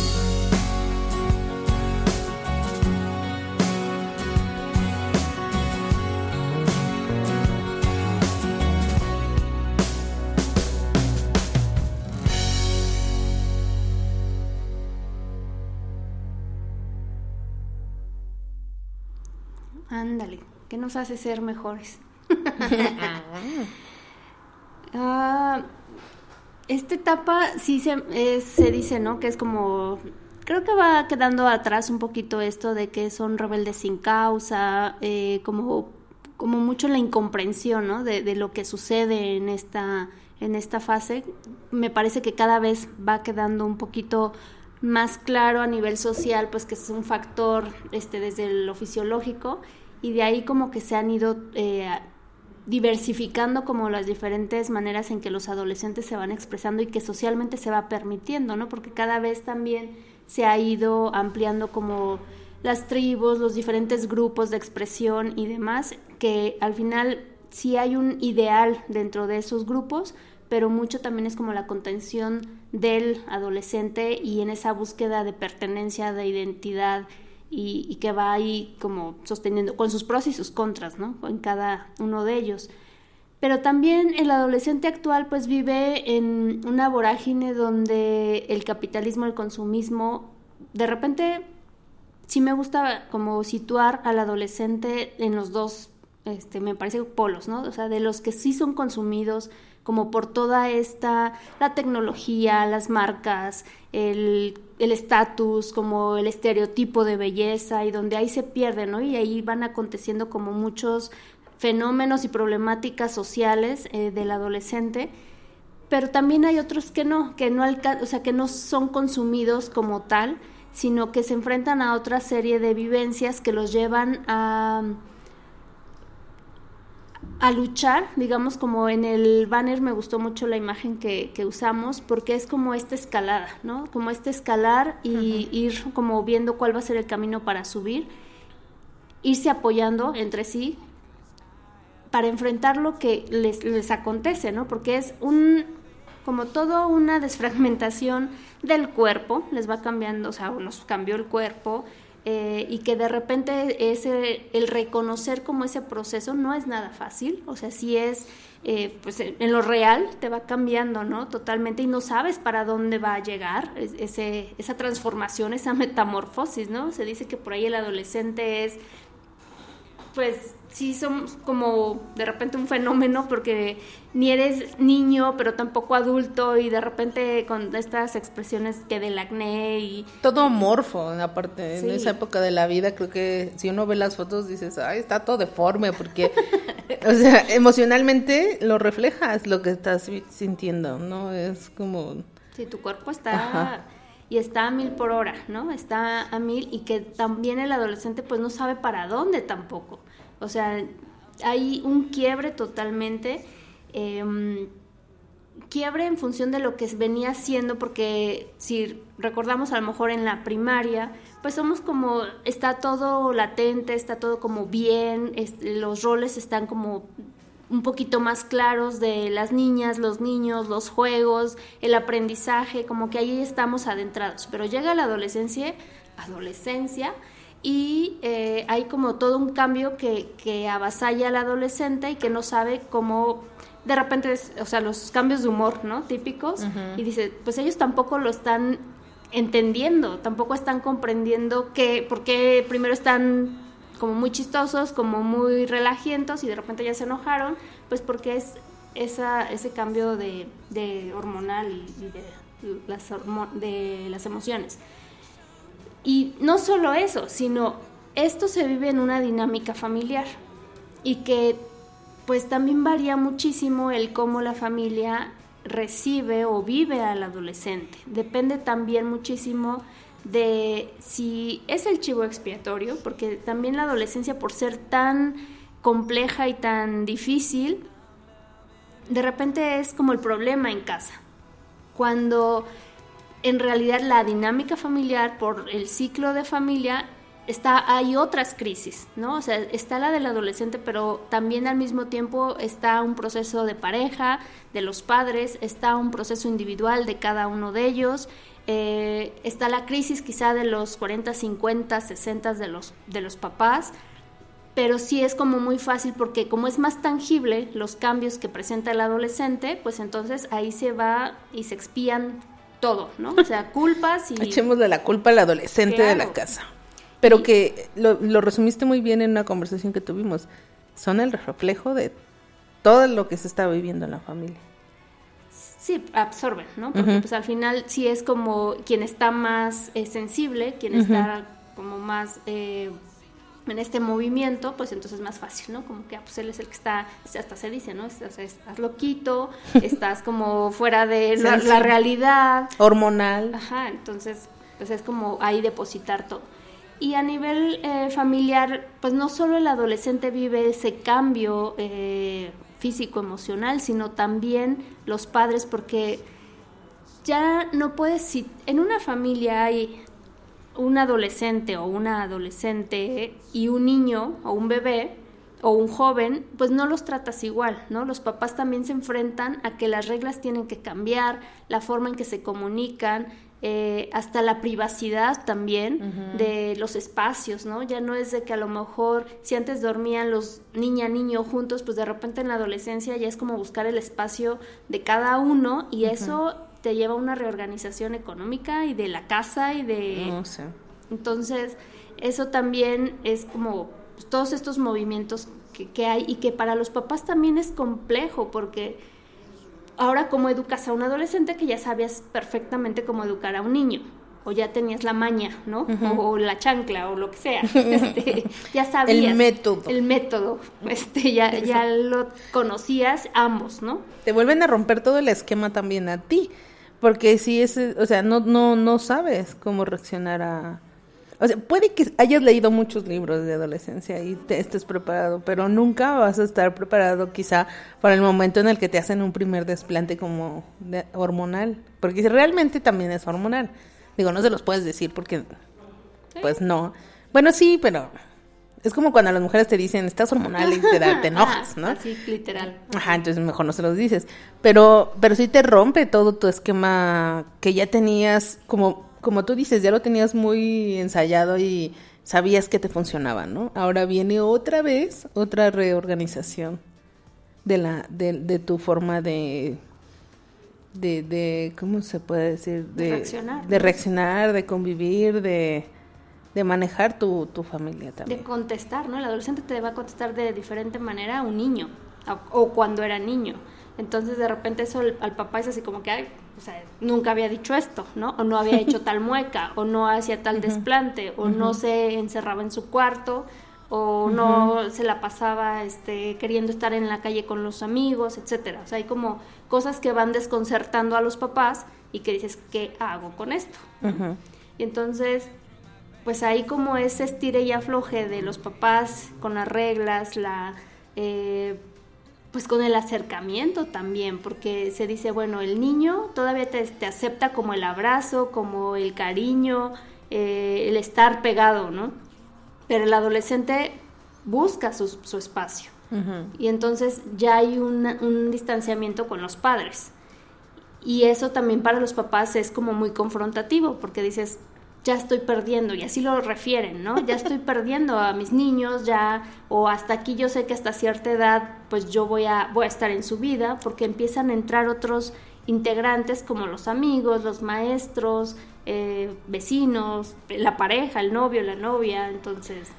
Nos hace ser mejores? <laughs> Ah, esta etapa sí se, es- se dice, ¿no? Que es como, creo que va quedando atrás un poquito esto de que son rebeldes sin causa, eh, como, como mucho la incomprensión, ¿no? De, de lo que sucede en esta, en esta fase. Me parece que cada vez va quedando un poquito más claro a nivel social, pues que es un factor este, desde lo fisiológico y de ahí como que se han ido eh, diversificando como las diferentes maneras en que los adolescentes se van expresando y que socialmente se va permitiendo, ¿no? Porque cada vez también se ha ido ampliando como las tribus, los diferentes grupos de expresión y demás, que al final sí hay un ideal dentro de esos grupos, pero mucho también es como la contención del adolescente y en esa búsqueda de pertenencia, de identidad y, que va ahí como sosteniendo con sus pros y sus contras, ¿no? En cada uno de ellos. Pero también el adolescente actual pues vive en una vorágine donde el capitalismo, el consumismo, de repente sí me gusta como situar al adolescente en los dos, este, me parece polos, ¿no? O sea, de los que sí son consumidos como por toda esta, la tecnología, las marcas, el estatus, como el estereotipo de belleza y donde ahí se pierde, ¿no? Y ahí van aconteciendo como muchos fenómenos y problemáticas sociales eh, del adolescente pero también hay otros que no, que no o sea, que no son consumidos como tal, sino que se enfrentan a otra serie de vivencias que los llevan a a luchar, digamos como en el banner me gustó mucho la imagen que, que usamos porque es como esta escalada, ¿no? Como este escalar y ir como viendo cuál va a ser el camino para subir, irse apoyando entre sí para enfrentar lo que les, les acontece, ¿no? Porque es un, como todo una <laughs> desfragmentación del cuerpo, les va cambiando, o sea, nos cambió el cuerpo, eh, y que de repente ese, el reconocer como ese proceso no es nada fácil, o sea, sí es, eh, pues en lo real te va cambiando, ¿no? Totalmente y no sabes para dónde va a llegar es- ese, esa transformación, esa <laughs> metamorfosis, ¿no? Se dice que por ahí el adolescente es pues sí somos como de repente un fenómeno porque ni eres niño pero tampoco adulto y de repente con estas expresiones que del acné y Todo morfo, aparte, en Sí. esa época de la vida, creo que si uno ve las fotos dices, ay, está todo deforme, porque, <laughs> o sea, emocionalmente lo reflejas lo que estás sintiendo, ¿no? Es como, si tu cuerpo está Ajá. y está a mil por hora, ¿no? Está a mil y que también el adolescente pues no sabe para dónde tampoco. O sea, hay un quiebre totalmente. em, quiebre en función de lo que venía siendo, porque si recordamos a lo mejor en la primaria, pues somos como, está todo latente, está todo como bien, los roles están como un poquito más claros de las niñas, los niños, los juegos, el aprendizaje, como que ahí estamos adentrados. Pero llega la adolescencia, adolescencia, y eh, hay como todo un cambio que, que avasalla al adolescente y que no sabe cómo de repente, es- o sea, los cambios de humor, ¿no? Típicos, y dice, pues ellos tampoco lo están entendiendo, tampoco están comprendiendo que, porque primero están como muy chistosos, como muy relajientos y de repente ya se enojaron, pues porque es esa, ese cambio de, de hormonal y, y de, las de las emociones. Y no solo eso, sino esto se vive en una dinámica familiar y que pues también varía muchísimo el cómo la familia recibe o vive al adolescente. Depende también muchísimo de si es el chivo expiatorio, porque también la adolescencia por ser tan compleja y tan difícil, de repente es como el problema en casa. Cuando en realidad la dinámica familiar por el ciclo de familia está hay otras crisis, ¿no? O sea, está la del adolescente, pero también al mismo tiempo está un proceso de pareja, de los padres, está un proceso individual de cada uno de ellos, eh, está la crisis quizá de los 40, 50, 60 de los, de los papás, pero sí es como muy fácil porque como es más tangible los cambios que presenta el adolescente, pues entonces ahí se va y se expían todo, ¿no? O sea, culpas y... <laughs> echémosle la culpa al adolescente de la casa. Pero que lo, lo resumiste muy bien en una conversación que tuvimos. Son el reflejo de todo lo que se está viviendo en la familia. Sí, absorben, ¿no? Porque pues al final sí es como quien está más eh, sensible, quien está como más eh, en este movimiento, pues entonces es más fácil, ¿no? Como que ah, pues él es el que está, hasta se dice, ¿no? Sea, estás loquito, <laughs> estás como fuera de la, realidad. Hormonal. Ajá, entonces pues es como ahí depositar todo. Y a nivel eh, familiar, pues no solo el adolescente vive ese cambio eh, físico, emocional, sino también los padres, porque ya no puedes, si en una familia hay un adolescente o una adolescente y un niño o un bebé o un joven, pues no los tratas igual, ¿no? Los papás también se enfrentan a que las reglas tienen que cambiar, la forma en que se comunican, eh, hasta la privacidad también de los espacios, ¿no? Ya no es de que a lo mejor si antes dormían los niña niño juntos, pues de repente en la adolescencia ya es como buscar el espacio de cada uno y eso te lleva a una reorganización económica y de la casa y de No sé. entonces, eso también es como pues, todos estos movimientos que, que hay y que para los papás también es complejo porque ahora cómo educas a un adolescente que ya sabías perfectamente cómo educar a un niño. o ya tenías la maña, ¿no? o, o la chancla o lo que sea. <laughs> Este, ya sabías. El método. El método. Este, ya, ya lo conocías ambos, ¿no? Te vuelven a romper todo el esquema también a ti. Porque si es, o sea, no, no, no sabes cómo reaccionar a... O sea, puede que hayas leído muchos libros de adolescencia y te estés preparado, pero nunca vas a estar preparado quizá para el momento en el que te hacen un primer desplante como de- hormonal. Porque realmente también es hormonal. Digo, no se los puedes decir porque, pues no. Bueno, sí, pero es como cuando las mujeres te dicen, estás hormonal y te, da- te <laughs> enojas, ¿no? Así, literal. Ajá, entonces mejor no se los dices. Pero, pero sí te rompe todo tu esquema que ya tenías, como, como tú dices, ya lo tenías muy ensayado y sabías que te funcionaba, ¿no? Ahora viene otra vez otra reorganización de la, de, de tu forma de, de, de, ¿cómo se puede decir? De reaccionar, De reaccionar, de convivir, de, de manejar tu, tu familia De también. contestar, ¿no? El adolescente te va a contestar de diferente manera a un niño, o cuando era niño. Entonces, de repente, eso al, al papá es así como que, ay, o sea, nunca había dicho esto, ¿no? O no había hecho tal <laughs> mueca, o no hacía tal desplante, o no se encerraba en su cuarto, o no se la pasaba este, queriendo estar en la calle con los amigos, etcétera. O sea, hay como cosas que van desconcertando a los papás y que dices, ¿qué hago con esto? Entonces, pues ahí como ese estire y afloje de los papás con las reglas, la eh, pues con el acercamiento también, porque se dice, bueno, el niño todavía te, te acepta como el abrazo, como el cariño, eh, el estar pegado, ¿no? Pero el adolescente busca su, su espacio. Y entonces ya hay un distanciamiento con los padres. Y eso también para los papás es como muy confrontativo, porque dices, ya estoy perdiendo, y así lo refieren, ¿no? Ya estoy perdiendo a mis niños, ya, o hasta aquí yo sé que hasta cierta edad, pues yo voy a, voy a estar en su vida, porque empiezan a entrar otros integrantes como los amigos, los maestros, eh, vecinos, la pareja, el novio, la novia, entonces...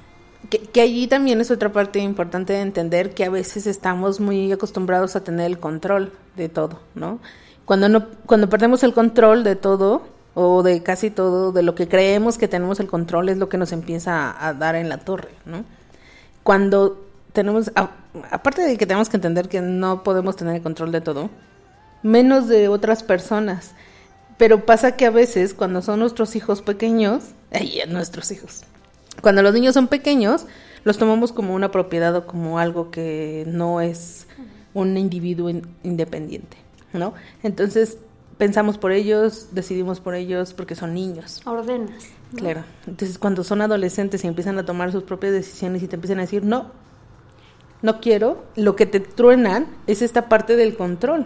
Que, que allí también es otra parte importante de entender que a veces estamos muy acostumbrados a tener el control de todo, ¿no? Cuando no, cuando perdemos el control de todo o de casi todo, de lo que creemos que tenemos el control es lo que nos empieza a, a dar en la torre, ¿no? Cuando tenemos, a- aparte de que tenemos que entender que no podemos tener el control de todo, menos de otras personas. Pero pasa que a veces cuando son nuestros hijos pequeños, ay, nuestros hijos, cuando los niños son pequeños, los tomamos como una propiedad o como algo que no es un individuo in- independiente, ¿no? Entonces pensamos por ellos, decidimos por ellos porque son niños. Ordenas. ¿no? Claro. Entonces, cuando son adolescentes y empiezan a tomar sus propias decisiones y te empiezan a decir, no, no quiero, lo que te truenan es esta parte del control.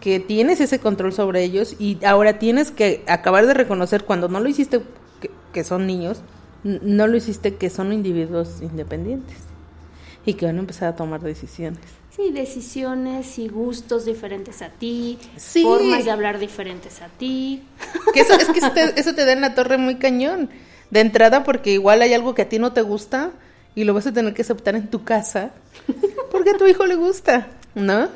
Que tienes ese control sobre ellos y ahora tienes que acabar de reconocer cuando no lo hiciste que, que son niños, no lo hiciste que son individuos independientes y que van a empezar a tomar decisiones. Sí, decisiones y gustos diferentes a ti, Sí. formas de hablar diferentes a ti. <laughs> Que eso, es que eso te, eso te da en la torre muy cañón. De entrada, porque igual hay algo que a ti no te gusta y lo vas a tener que aceptar en tu casa porque a tu hijo le gusta, ¿no?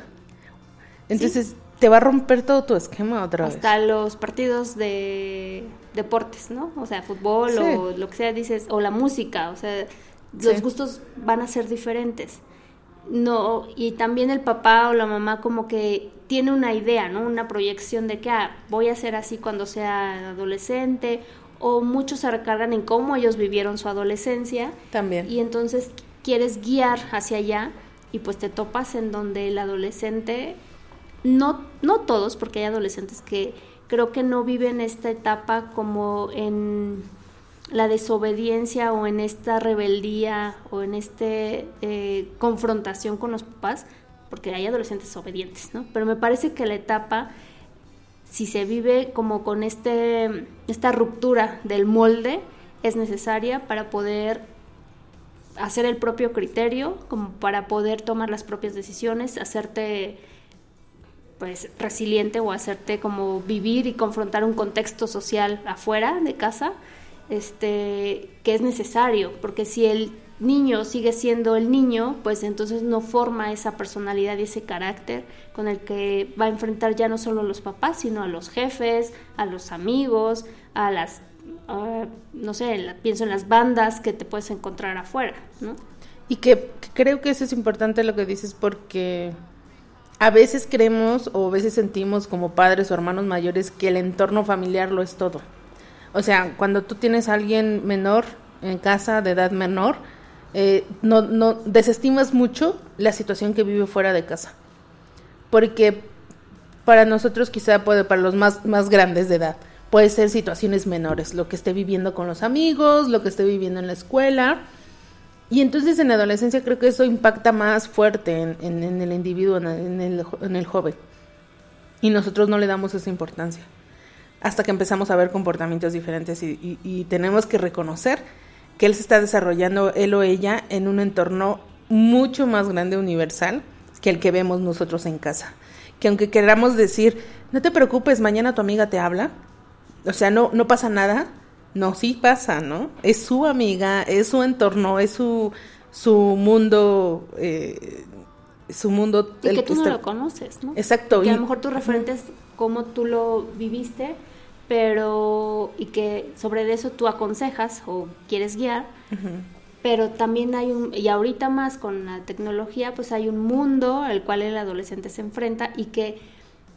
Entonces te va a romper todo tu esquema otra vez. Hasta los partidos de deportes, ¿no? O sea, fútbol Sí. o lo que sea, dices, o la música, o sea, los gustos van a ser diferentes. No, y también el papá o la mamá como que tiene una idea, ¿no? Una proyección de que ah, voy a ser así cuando sea adolescente, o muchos se recargan en cómo ellos vivieron su adolescencia. También. Y entonces quieres guiar hacia allá y pues te topas en donde el adolescente, no, no todos, porque hay adolescentes que creo que no viven esta etapa como en la desobediencia o en esta rebeldía o en esta confrontación con los papás, porque hay adolescentes obedientes, ¿no? Pero me parece que la etapa si se vive como con este, esta ruptura del molde, es necesaria para poder hacer el propio criterio, como para poder tomar las propias decisiones, hacerte pues resiliente o hacerte como vivir y confrontar un contexto social afuera de casa, este que es necesario, porque si el niño sigue siendo el niño, pues entonces no forma esa personalidad y ese carácter con el que va a enfrentar ya no solo a los papás, sino a los jefes, a los amigos, a las, no sé, pienso en las bandas que te puedes encontrar afuera, ¿no? Y que creo que eso es importante lo que dices porque a veces creemos o a veces sentimos como padres o hermanos mayores que el entorno familiar lo es todo. O sea, cuando tú tienes a alguien menor en casa, de edad menor, eh, no, no desestimas mucho la situación que vive fuera de casa. Porque para nosotros quizá puede, para los más, más grandes de edad, puede ser situaciones menores, lo que esté viviendo con los amigos, lo que esté viviendo en la escuela. Y entonces en la adolescencia creo que eso impacta más fuerte en, en- en el individuo, en el, en el jo- en el joven. Y nosotros no le damos esa importancia. Hasta que empezamos a ver comportamientos diferentes y, y- y tenemos que reconocer que él se está desarrollando, él o ella, en un entorno mucho más grande, universal, que el que vemos nosotros en casa. Que aunque queramos decir, no te preocupes, mañana tu amiga te habla, o sea, no, no pasa nada. No, sí pasa, ¿no? Es su amiga, es su entorno, es su, su mundo, eh, su mundo. Y el que tú no está- lo conoces, ¿no? Exacto. Que a y- lo mejor tu referente es cómo tú lo viviste, pero y que sobre eso tú aconsejas o quieres guiar, pero también hay un, y ahorita más con la tecnología, pues hay un mundo al cual el adolescente se enfrenta y que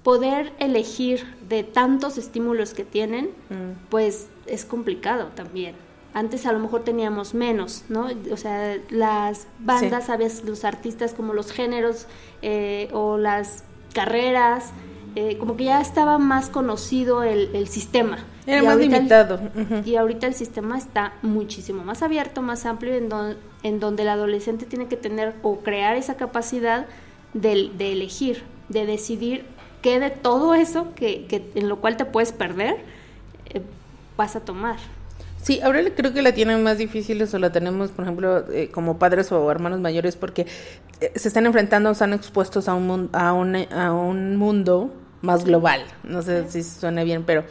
poder elegir de tantos estímulos que tienen, Mm. pues es complicado también. Antes a lo mejor teníamos menos, ¿no? O sea, las bandas, Sí. sabes, los artistas como los géneros eh, o las carreras, eh, como que ya estaba más conocido el, el sistema. Era Y más el- limitado. y ahorita el sistema está muchísimo más abierto, más amplio, en, don- en donde el adolescente tiene que tener o crear esa capacidad de, de elegir, de decidir qué de todo eso que, que en lo cual te puedes perder eh, vas a tomar. Sí, ahora creo que la tienen más difícil eso la tenemos, por ejemplo, eh, como padres o hermanos mayores, porque eh, se están enfrentando, están expuestos a un, a un, a un mundo más global. No sé si suena bien, pero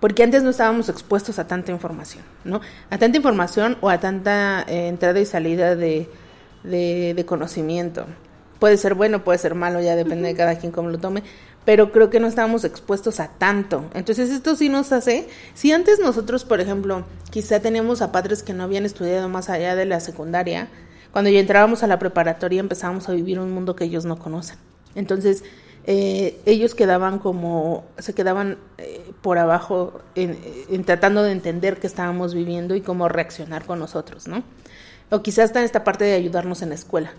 porque antes no estábamos expuestos a tanta información, ¿no? A tanta información o a tanta eh, entrada y salida de, de, de conocimiento. Puede ser bueno, puede ser malo, ya depende de cada quien cómo lo tome, pero creo que no estábamos expuestos a tanto. Entonces esto sí nos hace, si antes nosotros, por ejemplo, quizá teníamos a padres que no habían estudiado más allá de la secundaria, cuando ya entrábamos a la preparatoria empezábamos a vivir un mundo que ellos no conocen. Entonces, eh, ellos quedaban como, se quedaban eh, por abajo en, tratando de entender qué estábamos viviendo y cómo reaccionar con nosotros, ¿no? O quizás está en esta parte de ayudarnos en la escuela.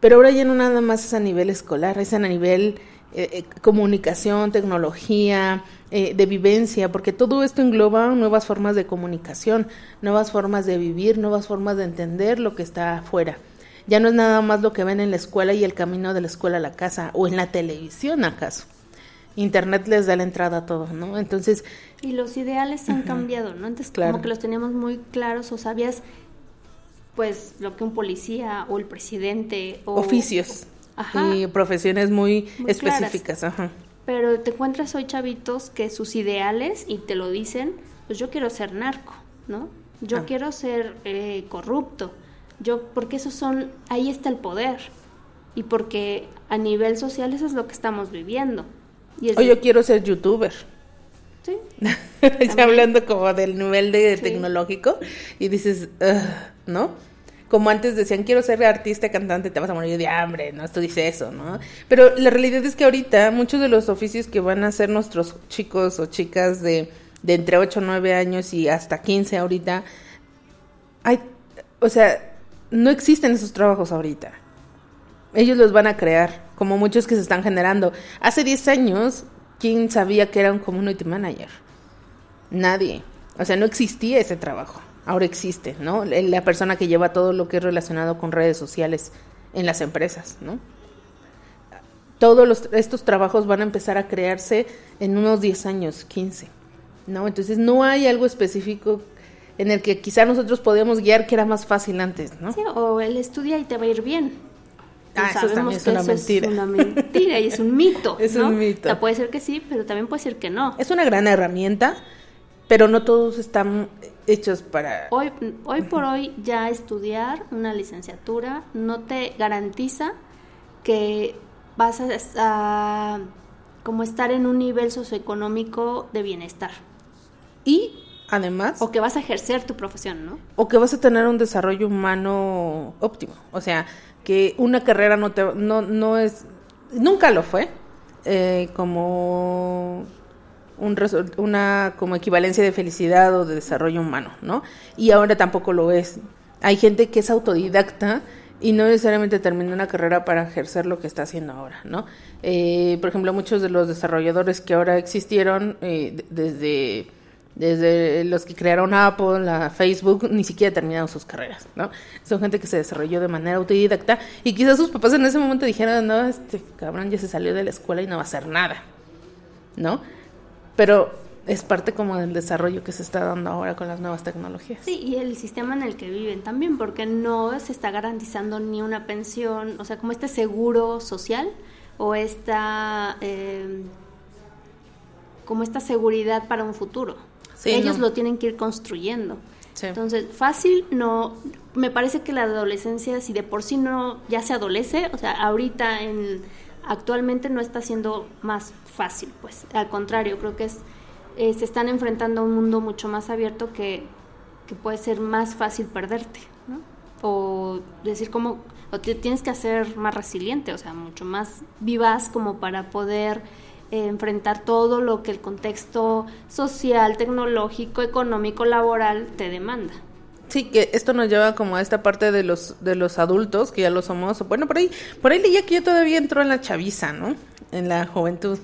Pero ahora ya no nada más es a nivel escolar, es a nivel eh, eh, comunicación, tecnología, eh, de vivencia, porque todo esto engloba nuevas formas de comunicación, nuevas formas de vivir, nuevas formas de entender lo que está afuera. Ya no es nada más lo que ven en la escuela y el camino de la escuela a la casa, o en la televisión acaso. Internet les da la entrada a todo, ¿no? Entonces, Y los ideales han cambiado, ¿no? Antes Claro. como que los teníamos muy claros o sabías pues lo que un policía o el presidente o oficios Ajá. y profesiones muy, Muy específicas, ajá. Pero te encuentras hoy chavitos que sus ideales, y te lo dicen, pues yo quiero ser narco, ¿no? Yo Ah. quiero ser eh, corrupto. Yo, porque esos son, ahí está el poder. Y porque a nivel social eso es lo que estamos viviendo. Y es O yo quiero ser youtuber. sí, <laughs> ya hablando como del nivel de Sí. tecnológico y dices, ¿no? Como antes decían, quiero ser artista, cantante, te vas a morir de hambre, ¿no? Esto dice eso, ¿no? Pero la realidad es que ahorita muchos de los oficios que van a hacer nuestros chicos o chicas de, de entre 8 o 9 años y hasta 15 ahorita, hay, o sea, no existen esos trabajos ahorita. Ellos los van a crear, como muchos que se están generando. Hace 10 años, ¿quién sabía que era un community manager? Nadie. O sea, no existía ese trabajo. Ahora existe, ¿no? La persona que lleva todo lo que es relacionado con redes sociales en las empresas, ¿no? Todos estos trabajos van a empezar a crearse en unos 10 años, 15, ¿no? Entonces no hay algo específico en el que quizá nosotros podíamos guiar que era más fácil antes, ¿no? sí, o él estudia y te va a ir bien. Ah, eso sabemos también es que una eso mentira. Es una mentira y es un mito. <laughs> Es ¿no? un mito. O sea, puede ser que sí, pero también puede ser que no. Es una gran herramienta, pero no todos están hechos para... Hoy, hoy por hoy ya estudiar una licenciatura no te garantiza que vas a, a como estar en un nivel socioeconómico de bienestar. Y además, O que vas a ejercer tu profesión, ¿no? o que vas a tener un desarrollo humano óptimo. O sea, que una carrera no te no, no es nunca lo fue eh, como un una como equivalencia de felicidad o de desarrollo humano, ¿no? Y ahora tampoco lo es. Hay gente que es autodidacta y no necesariamente termina una carrera para ejercer lo que está haciendo ahora, ¿no? Eh, por ejemplo, muchos de los desarrolladores que ahora existieron eh, de- desde desde los que crearon Apple, a Facebook, ni siquiera terminaron sus carreras, ¿no? Son gente que se desarrolló de manera autodidacta y quizás sus papás en ese momento dijeron, no, este cabrón ya se salió de la escuela y no va a hacer nada, ¿no? Pero es parte como del desarrollo que se está dando ahora con las nuevas tecnologías. Sí, y el sistema en el que viven también, porque no se está garantizando ni una pensión, o sea, como este seguro social o esta, eh, como esta seguridad para un futuro. Sí, Ellos no. lo tienen que ir construyendo. Sí. Entonces, fácil no, me parece que la adolescencia, si de por sí no, ya se adolece, o sea, ahorita en, actualmente no está siendo más fácil, pues, al contrario, creo que es, eh, se están enfrentando a un mundo mucho más abierto que, que puede ser más fácil perderte, ¿no? O decir como, o te tienes que hacer más resiliente, o sea, mucho más vivaz como para poder eh, enfrentar todo lo que el contexto social, tecnológico, económico, laboral te demanda. Sí, que esto nos lleva como a esta parte de los de los adultos, que ya lo somos. Bueno, por ahí por ahí leía que yo todavía entro en la chaviza, ¿no? En la juventud,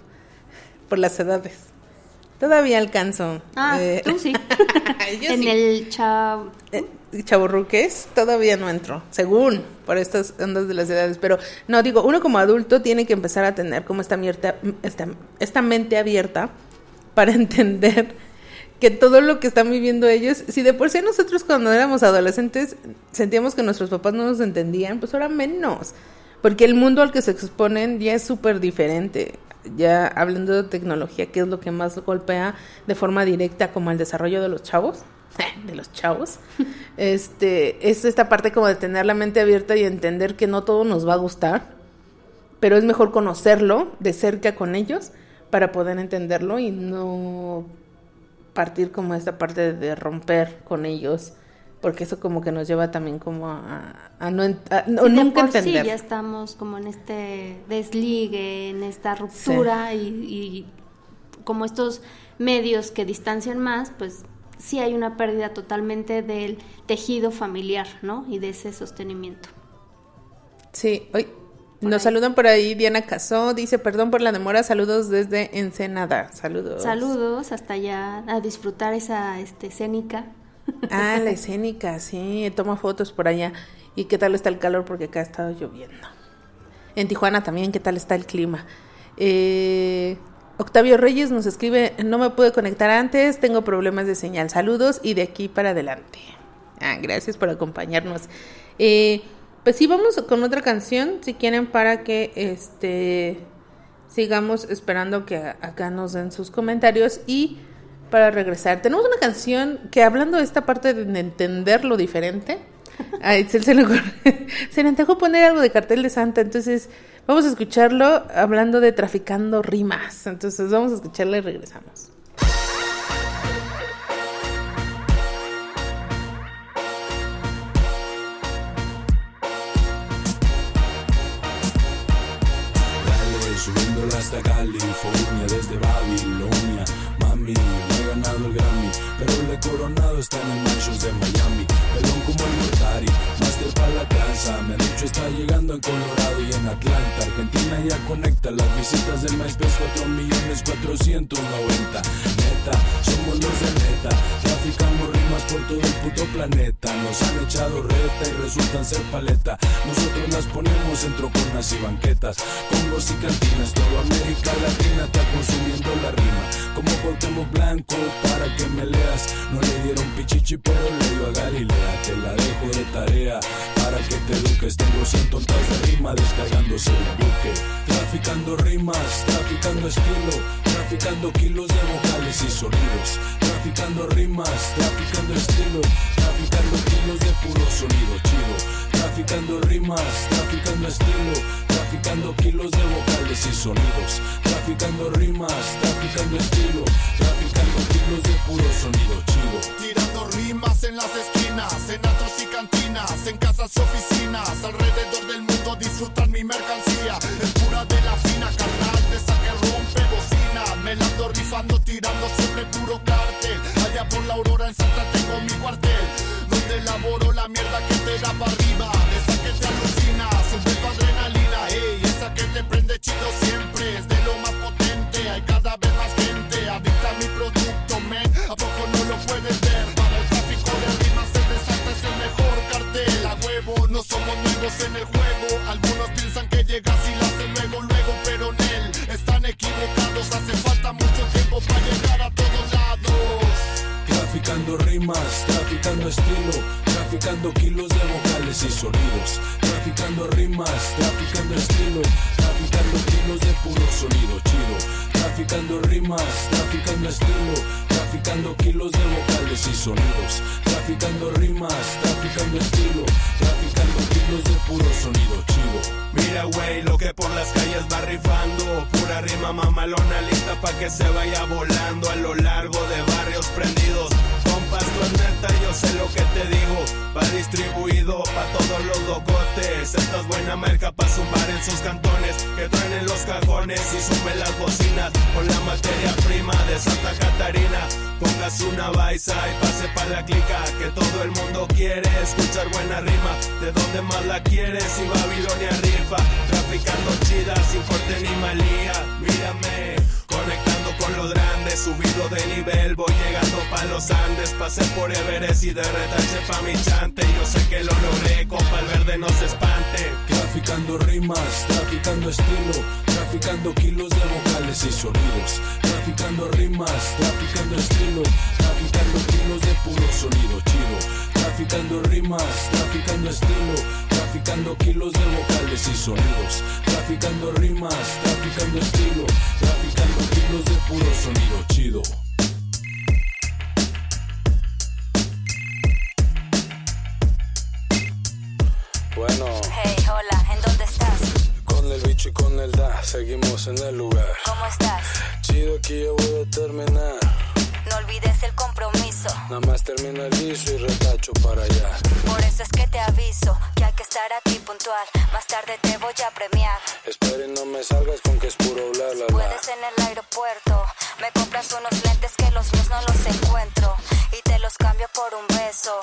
por las edades. Todavía alcanzo. Ah, eh, tú sí. <laughs> en sí. el chavo. Chavorruques, todavía no entro, según por estas ondas de las edades. Pero no, digo, uno como adulto tiene que empezar a tener como esta, mierta- esta, esta mente abierta para <laughs> entender que todo lo que están viviendo ellos, si de por sí nosotros cuando éramos adolescentes sentíamos que nuestros papás no nos entendían, pues ahora menos. Porque el mundo al que se exponen ya es súper diferente. Ya hablando de tecnología, que es lo que más golpea de forma directa como el desarrollo de los chavos, <laughs> de los chavos, este, es esta parte como de tener la mente abierta y entender que no todo nos va a gustar, pero es mejor conocerlo de cerca con ellos para poder entenderlo y no partir como esta parte de romper con ellos, porque eso como que nos lleva también como a, a no, a- no- Sí, nunca por sí entender. ya estamos como en este desligue, en esta ruptura y, y como estos medios que distancian más, pues sí hay una pérdida totalmente del tejido familiar, ¿no? Y de ese sostenimiento. Sí, hoy nos ahí. saludan por ahí Diana Casó, dice, perdón por la demora, saludos desde Ensenada, saludos. Saludos hasta allá a disfrutar esa este, escénica. Ah, la <laughs> escénica, sí, toma fotos por allá. ¿Y qué tal está el calor? Porque acá ha estado lloviendo. En Tijuana también, ¿qué tal está el clima? Eh, Octavio Reyes nos escribe, no me pude conectar antes, tengo problemas de señal. Saludos y de aquí para adelante. Ah, gracias por acompañarnos. Eh, pues sí, vamos con otra canción, si quieren, para que este sigamos esperando que acá nos den sus comentarios y para regresar. Tenemos una canción que hablando de esta parte de entender lo diferente, a Itzel se le, ocurre- <laughs> se le antojó poner algo de cartel de Santa, entonces vamos a escucharlo hablando de traficando rimas. Entonces vamos a escucharla y regresamos. Subiéndola hasta California, desde Babilonia. Mami, no he ganado el Grammy, pero le he coronado está en Mansions de Miami. El Mortari, máster para la tranza. Me han dicho está llegando en Colorado y en Atlanta. Argentina ya conecta las visitas del MySpace 4 millones 490. Neta, somos los de neta. Traficamos por todo el puto planeta. Nos han echado reta y resultan ser paleta. Nosotros las ponemos en troconas y banquetas. Congos y cantinas, toda América Latina está consumiendo la rima. Como Cuauhtémoc Blanco, para que me leas. No le dieron pichichi, pero le dio a Galilea. Te la dejo de tarea para que te eduques. Tengo 100 tontas de rima descargándose el buque. Traficando rimas, traficando estilo, traficando kilos de vocales y sonidos. Traficando rimas, traficando estilo, traficando kilos de puro sonido chido. Traficando rimas, traficando estilo, traficando kilos de vocales y sonidos, traficando rimas, traficando estilo, traficando kilos de puro sonido chido. Tirando rimas en las esquinas, en atros y cantinas, en casas y oficinas, alrededor del mundo disfrutan mi mercancía. Es pura de la fina, carnal, de esa que rompe bocina. La aurora en Santa tengo mi cuartel, donde elaboro la mierda que te da para arriba. Esa que te alucina, sube tu adrenalina, ey, esa que te prende chido siempre. Traficando kilos de vocales y sonidos, traficando rimas, traficando estilo, traficando kilos de puro sonido chido, traficando rimas, traficando estilo, traficando kilos de vocales y sonidos, traficando rimas, traficando estilo, traficando kilos de puro sonido chido. Mira, güey, lo que por las calles va rifando. Pura rima mamalona lista pa' que se vaya volando a lo largo de barrios prendidos. Yo sé lo que te digo. Va distribuido pa' todos los locotes. Esta es buena merca pa' zumbar en sus cantones. Que truenen los cajones y sumen las bocinas. Con la materia prima de Santa Catarina. Pongas una baisa y pase pa' la clica. Que todo el mundo quiere escuchar buena rima. ¿De dónde más la quieres? Si Babilonia rifa. Traficando chida sin corte ni malía. Mírame, Subido de nivel, voy llegando pa' los Andes. Pasé por Everest y de retache pa' mi chante. Yo sé que lo logré, compa, el verde no se espante. Traficando rimas, traficando estilo, traficando kilos de vocales y sonidos, traficando rimas, traficando estilo, traficando kilos de puro sonido chido, traficando rimas, traficando estilo, traficando kilos de vocales y sonidos, traficando rimas, traficando estilo, traficando kilos de puro sonido chido. Bueno, Hey, hola, ¿en dónde estás? con el bicho y con el da, seguimos en el lugar. ¿Cómo estás? Chido aquí yo voy a terminar. No olvides el compromiso. Nada más termina el liso y retacho para allá. Por eso es que te aviso que hay que estar aquí puntual. Más tarde te voy a premiar. Espera y no me salgas con que es puro bla bla bla. Puedes en el aeropuerto. Me compras unos lentes que los míos no los encuentro. Y te los cambio por un beso.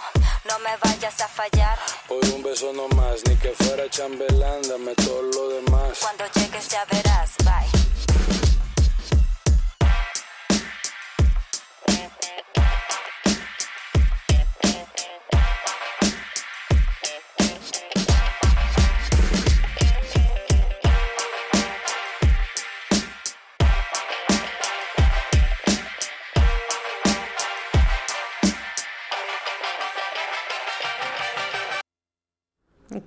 No me vayas a fallar. Por un beso no más, ni que fuera chambelán, dame todo lo demás. Cuando llegues ya verás. Bye.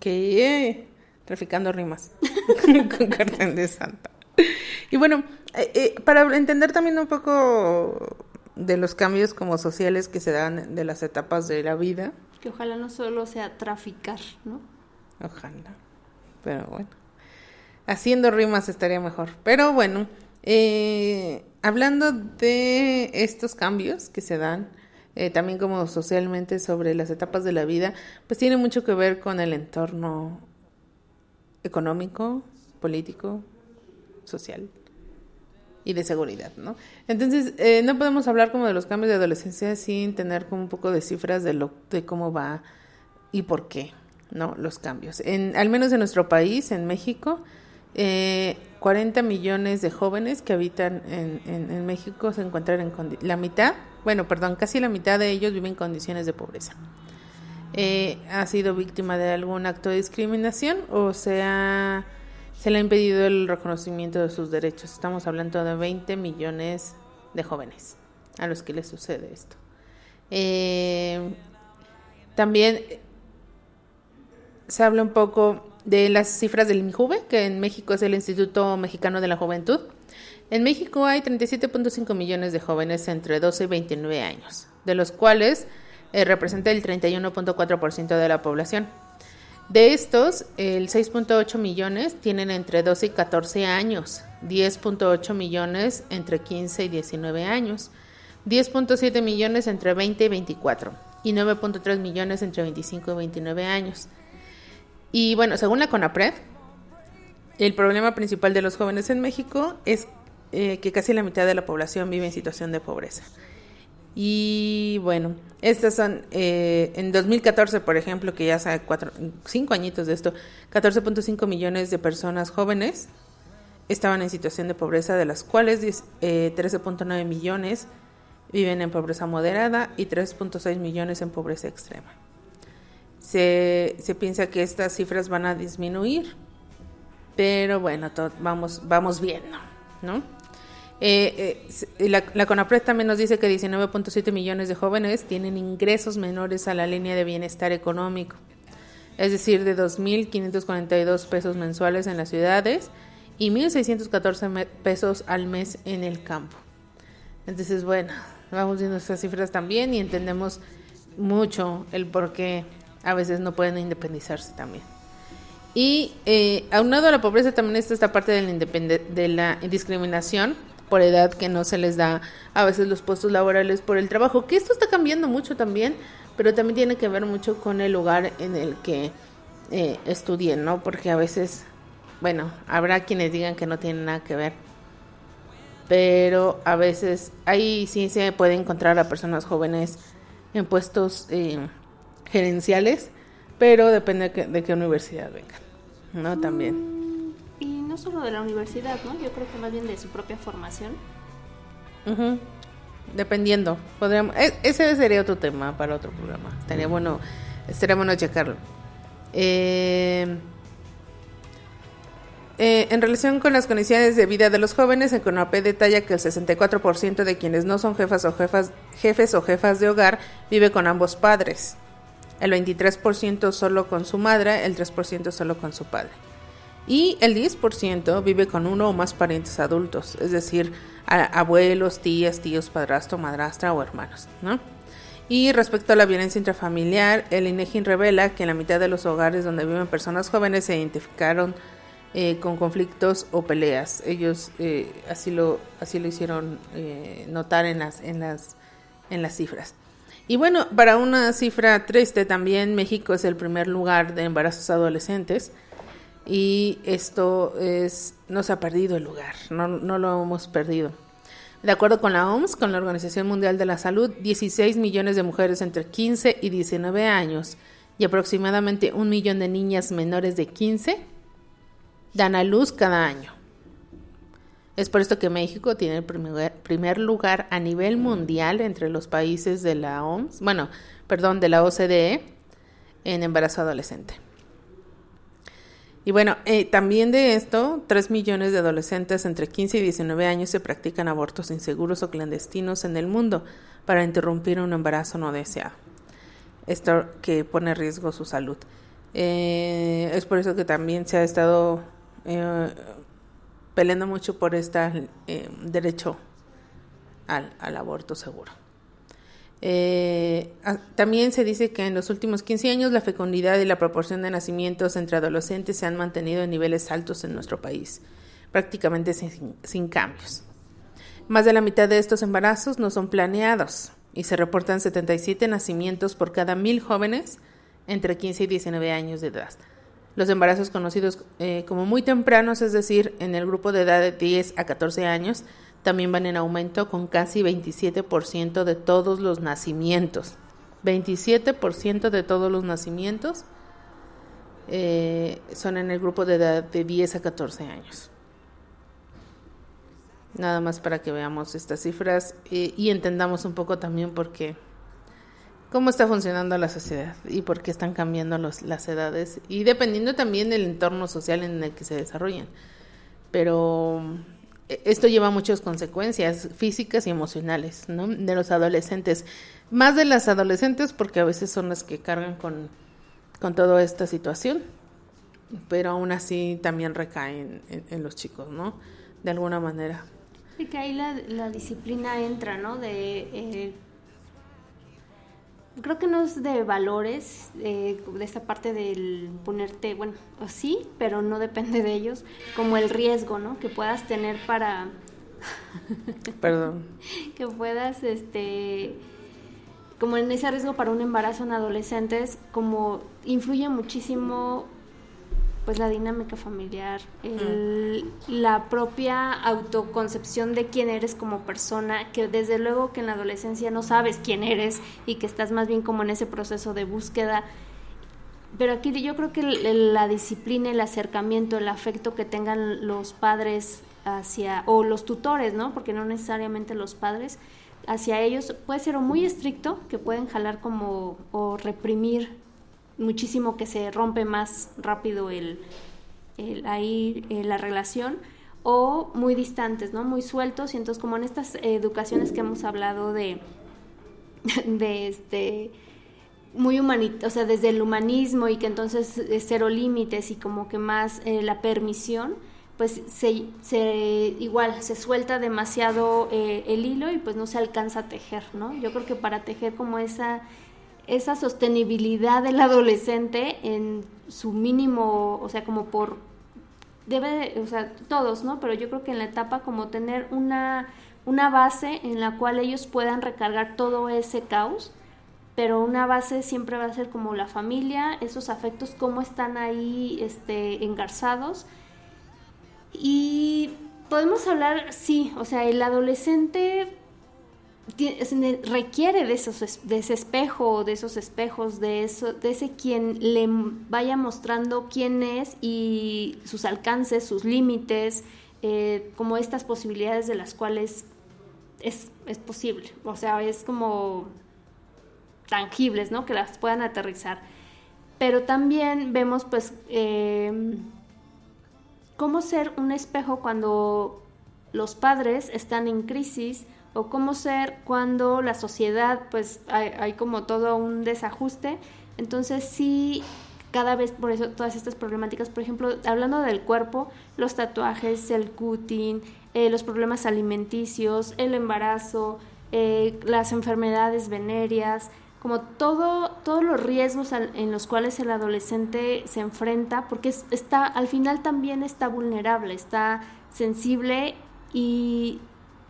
Ok, traficando rimas <laughs> con cartel de Santa. Y bueno, eh, eh, para entender también un poco de los cambios como sociales que se dan de las etapas de la vida, Que ojalá no solo sea traficar, ¿no? ojalá, pero bueno, haciendo rimas estaría mejor. Pero bueno, eh, hablando de estos cambios que se dan, eh, también como socialmente sobre las etapas de la vida, pues tiene mucho que ver con el entorno económico, político, social y de seguridad, ¿no? Entonces, eh, no podemos hablar como de los cambios de adolescencia sin tener como un poco de cifras de lo de cómo va y por qué, ¿no? Los cambios. En, al menos en nuestro país, en México, eh, 40 millones de jóvenes que habitan en, en- en México se encuentran en la mitad, bueno, perdón, casi la mitad de ellos viven en condiciones de pobreza. Eh, ha sido víctima de algún acto de discriminación o sea, se le ha impedido el reconocimiento de sus derechos. Estamos hablando de 20 millones de jóvenes a los que les sucede esto. Eh, también se habla un poco de las cifras del INJUVE, que en México es el Instituto Mexicano de la Juventud. En México hay 37.5 millones de jóvenes entre 12 y 29 años, de los cuales eh, representa el 31.4% de la población. De estos, el 6.8 millones tienen entre 12 y 14 años, 10.8 millones entre 15 y 19 años, 10.7 millones entre 20 y 24 y 9.3 millones entre 25 y 29 años. Y bueno, según la CONAPRED, el problema principal de los jóvenes en México es eh, que casi la mitad de la población vive en situación de pobreza. Y bueno, estas son, eh, en 2014, por ejemplo, que ya hace cuatro, cinco añitos de esto, 14.5 millones de personas jóvenes estaban en situación de pobreza, de las cuales 13.9 millones viven en pobreza moderada y 3.6 millones en pobreza extrema. Se, se, piensa que estas cifras van a disminuir, pero bueno, vamos, vamos viendo, ¿no? Eh, eh, la, la CONAPRED también nos dice que 19.7 millones de jóvenes tienen ingresos menores a la línea de bienestar económico, es decir, de 2.542 pesos mensuales en las ciudades y 1.614 pesos al mes en el campo. Entonces, bueno, vamos viendo esas cifras también y entendemos mucho el por qué a veces no pueden independizarse también. Y eh, aunado a la pobreza también está esta parte de la, de la discriminación por edad que no se les da a veces los puestos laborales por el trabajo, que esto está cambiando mucho también, pero también tiene que ver mucho con el lugar en el que eh, estudien, ¿no? Porque a veces, bueno, habrá quienes digan que no tiene nada que ver, pero a veces ahí sí se puede encontrar a personas jóvenes en puestos eh, gerenciales, pero depende de, de qué universidad vengan, ¿no? También no solo de la universidad, ¿no? Yo creo que más bien de su propia formación. Dependiendo. Podríamos, e, ese sería otro tema para otro programa. Estaría bueno, estaría bueno checarlo. Eh, eh, en relación con las condiciones de vida de los jóvenes, en CONAPE detalla que el 64% de quienes no son jefas o jefas, jefes o jefas de hogar vive con ambos padres. El 23% solo con su madre, el 3% solo con su padre y el 10% vive con uno o más parientes adultos, es decir, abuelos, tías, tíos, padrastro, madrastra o hermanos, ¿no? Y respecto a la violencia intrafamiliar, el INEGI revela que en la mitad de los hogares donde viven personas jóvenes se identificaron eh, con conflictos o peleas. Ellos eh, así lo así lo hicieron eh, notar en las en las en las cifras. Y bueno, para una cifra triste también México es el primer lugar de embarazos adolescentes y esto es, no se ha perdido el lugar, no, lo hemos perdido. De acuerdo con la OMS, con la Organización Mundial de la Salud, 16 millones de mujeres entre 15 y 19 años y aproximadamente un millón de niñas menores de 15 dan a luz cada año. Es por esto que México tiene el primer, primer lugar a nivel mundial entre los países de la OMS, bueno, perdón, de la OCDE en embarazo adolescente. Y bueno, eh, también de esto, 3 millones de adolescentes entre 15 y 19 años se practican abortos inseguros o clandestinos en el mundo para interrumpir un embarazo no deseado. Esto que pone en riesgo su salud. Eh, es por eso que también se ha estado eh, peleando mucho por este derecho al, al aborto seguro. Eh, también se dice que en los últimos 15 años la fecundidad y la proporción de nacimientos entre adolescentes se han mantenido en niveles altos en nuestro país, prácticamente sin, cambios. Más de la mitad de estos embarazos no son planeados y se reportan 77 nacimientos por cada mil jóvenes entre 15 y 19 años de edad. Los embarazos conocidos eh, como muy tempranos, es decir, en el grupo de edad de 10 a 14 años, también van en aumento con casi 27% de todos los nacimientos. 27% de todos los nacimientos eh, son en el grupo de edad de 10 a 14 años. Nada más para que veamos estas cifras eh, y entendamos un poco también por qué, cómo está funcionando la sociedad y por qué están cambiando las edades y dependiendo también del entorno social en el que se desarrollan. Pero esto lleva muchas consecuencias físicas y emocionales, ¿no? De los adolescentes. Más de las adolescentes porque a veces son las que cargan con, con toda esta situación, pero aún así también recaen en, los chicos, ¿no? De alguna manera. Sí, que ahí la, la disciplina entra, ¿no? De... Eh, creo que no es de valores, eh, de esta parte del ponerte, bueno, sí, pero no depende de ellos, como el riesgo, ¿no? Que puedas tener para... <laughs> Perdón. que puedas, este, como en ese riesgo para un embarazo en adolescentes, como influye muchísimo pues la dinámica familiar, el, la propia autoconcepción de quién eres como persona, que desde luego que en la adolescencia no sabes quién eres y que estás más bien como en ese proceso de búsqueda. Pero aquí yo creo que la disciplina, el acercamiento, el afecto que tengan los padres hacia, o los tutores, ¿no? Porque no necesariamente los padres, hacia ellos puede ser o muy estricto, que pueden jalar como o reprimir muchísimo que se rompe más rápido el, ahí eh, la relación o muy distantes, ¿no? Muy sueltos y entonces como en estas educaciones que hemos hablado de, de este muy humanito, o sea, desde el humanismo y que entonces es cero límites y como que más eh, la permisión, pues se, se, igual se suelta demasiado eh, el hilo y pues no se alcanza a tejer, ¿no? Yo creo que para tejer como esa esa sostenibilidad del adolescente en su mínimo, o sea, como por debe, o sea, todos, ¿no? Pero yo creo que en la etapa como tener una una base en la cual ellos puedan recargar todo ese caos, pero una base siempre va a ser como la familia, esos afectos cómo están ahí este engarzados. Y podemos hablar, sí, o sea, el adolescente requiere de, esos, de ese espejo, de esos espejos, de, eso, de ese quien le vaya mostrando quién es y sus alcances, sus límites, eh, como estas posibilidades de las cuales es, posible. O sea, es como tangibles, ¿no? Que las puedan aterrizar. Pero también vemos, pues, eh, cómo ser un espejo cuando los padres están en crisis o cómo ser cuando la sociedad, pues hay, como todo un desajuste. Entonces sí, cada vez por eso todas estas problemáticas, por ejemplo, hablando del cuerpo, los tatuajes, el cutting, eh, los problemas alimenticios, el embarazo, eh, las enfermedades venéreas, como todo, todos los riesgos en los cuales el adolescente se enfrenta, porque está, al final también está vulnerable, está sensible y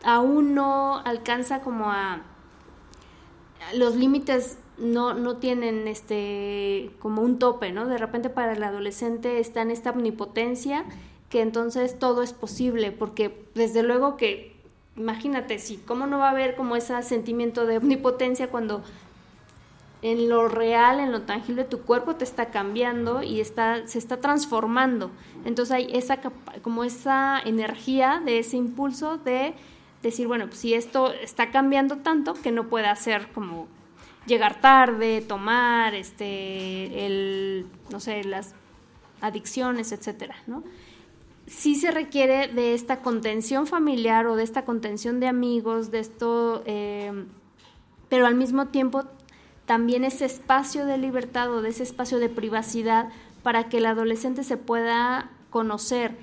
aún no alcanza como a los límites no, no tienen este como un tope, ¿no? De repente para el adolescente está en esta omnipotencia que entonces todo es posible, porque desde luego que, imagínate, si, ¿cómo no va a haber como ese sentimiento de omnipotencia cuando en lo real, en lo tangible, tu cuerpo te está cambiando y está, se está transformando. Entonces hay esa como esa energía de ese impulso de decir, bueno, pues si esto está cambiando tanto que no puede hacer como llegar tarde, tomar, este, el, no sé, las adicciones, etcétera, ¿no? Sí se requiere de esta contención familiar o de esta contención de amigos, de esto, eh, pero al mismo tiempo también ese espacio de libertad o de ese espacio de privacidad para que el adolescente se pueda conocer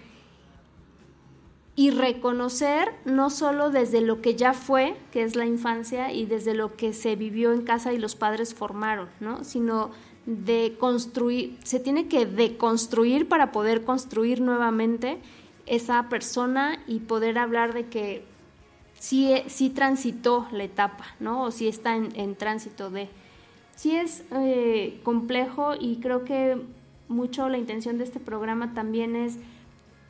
y reconocer no solo desde lo que ya fue, que es la infancia, y desde lo que se vivió en casa y los padres formaron, ¿no? sino de construir, se tiene que deconstruir para poder construir nuevamente esa persona y poder hablar de que sí, sí transitó la etapa, ¿no? O sí está en, tránsito de. Sí es eh, complejo y creo que mucho la intención de este programa también es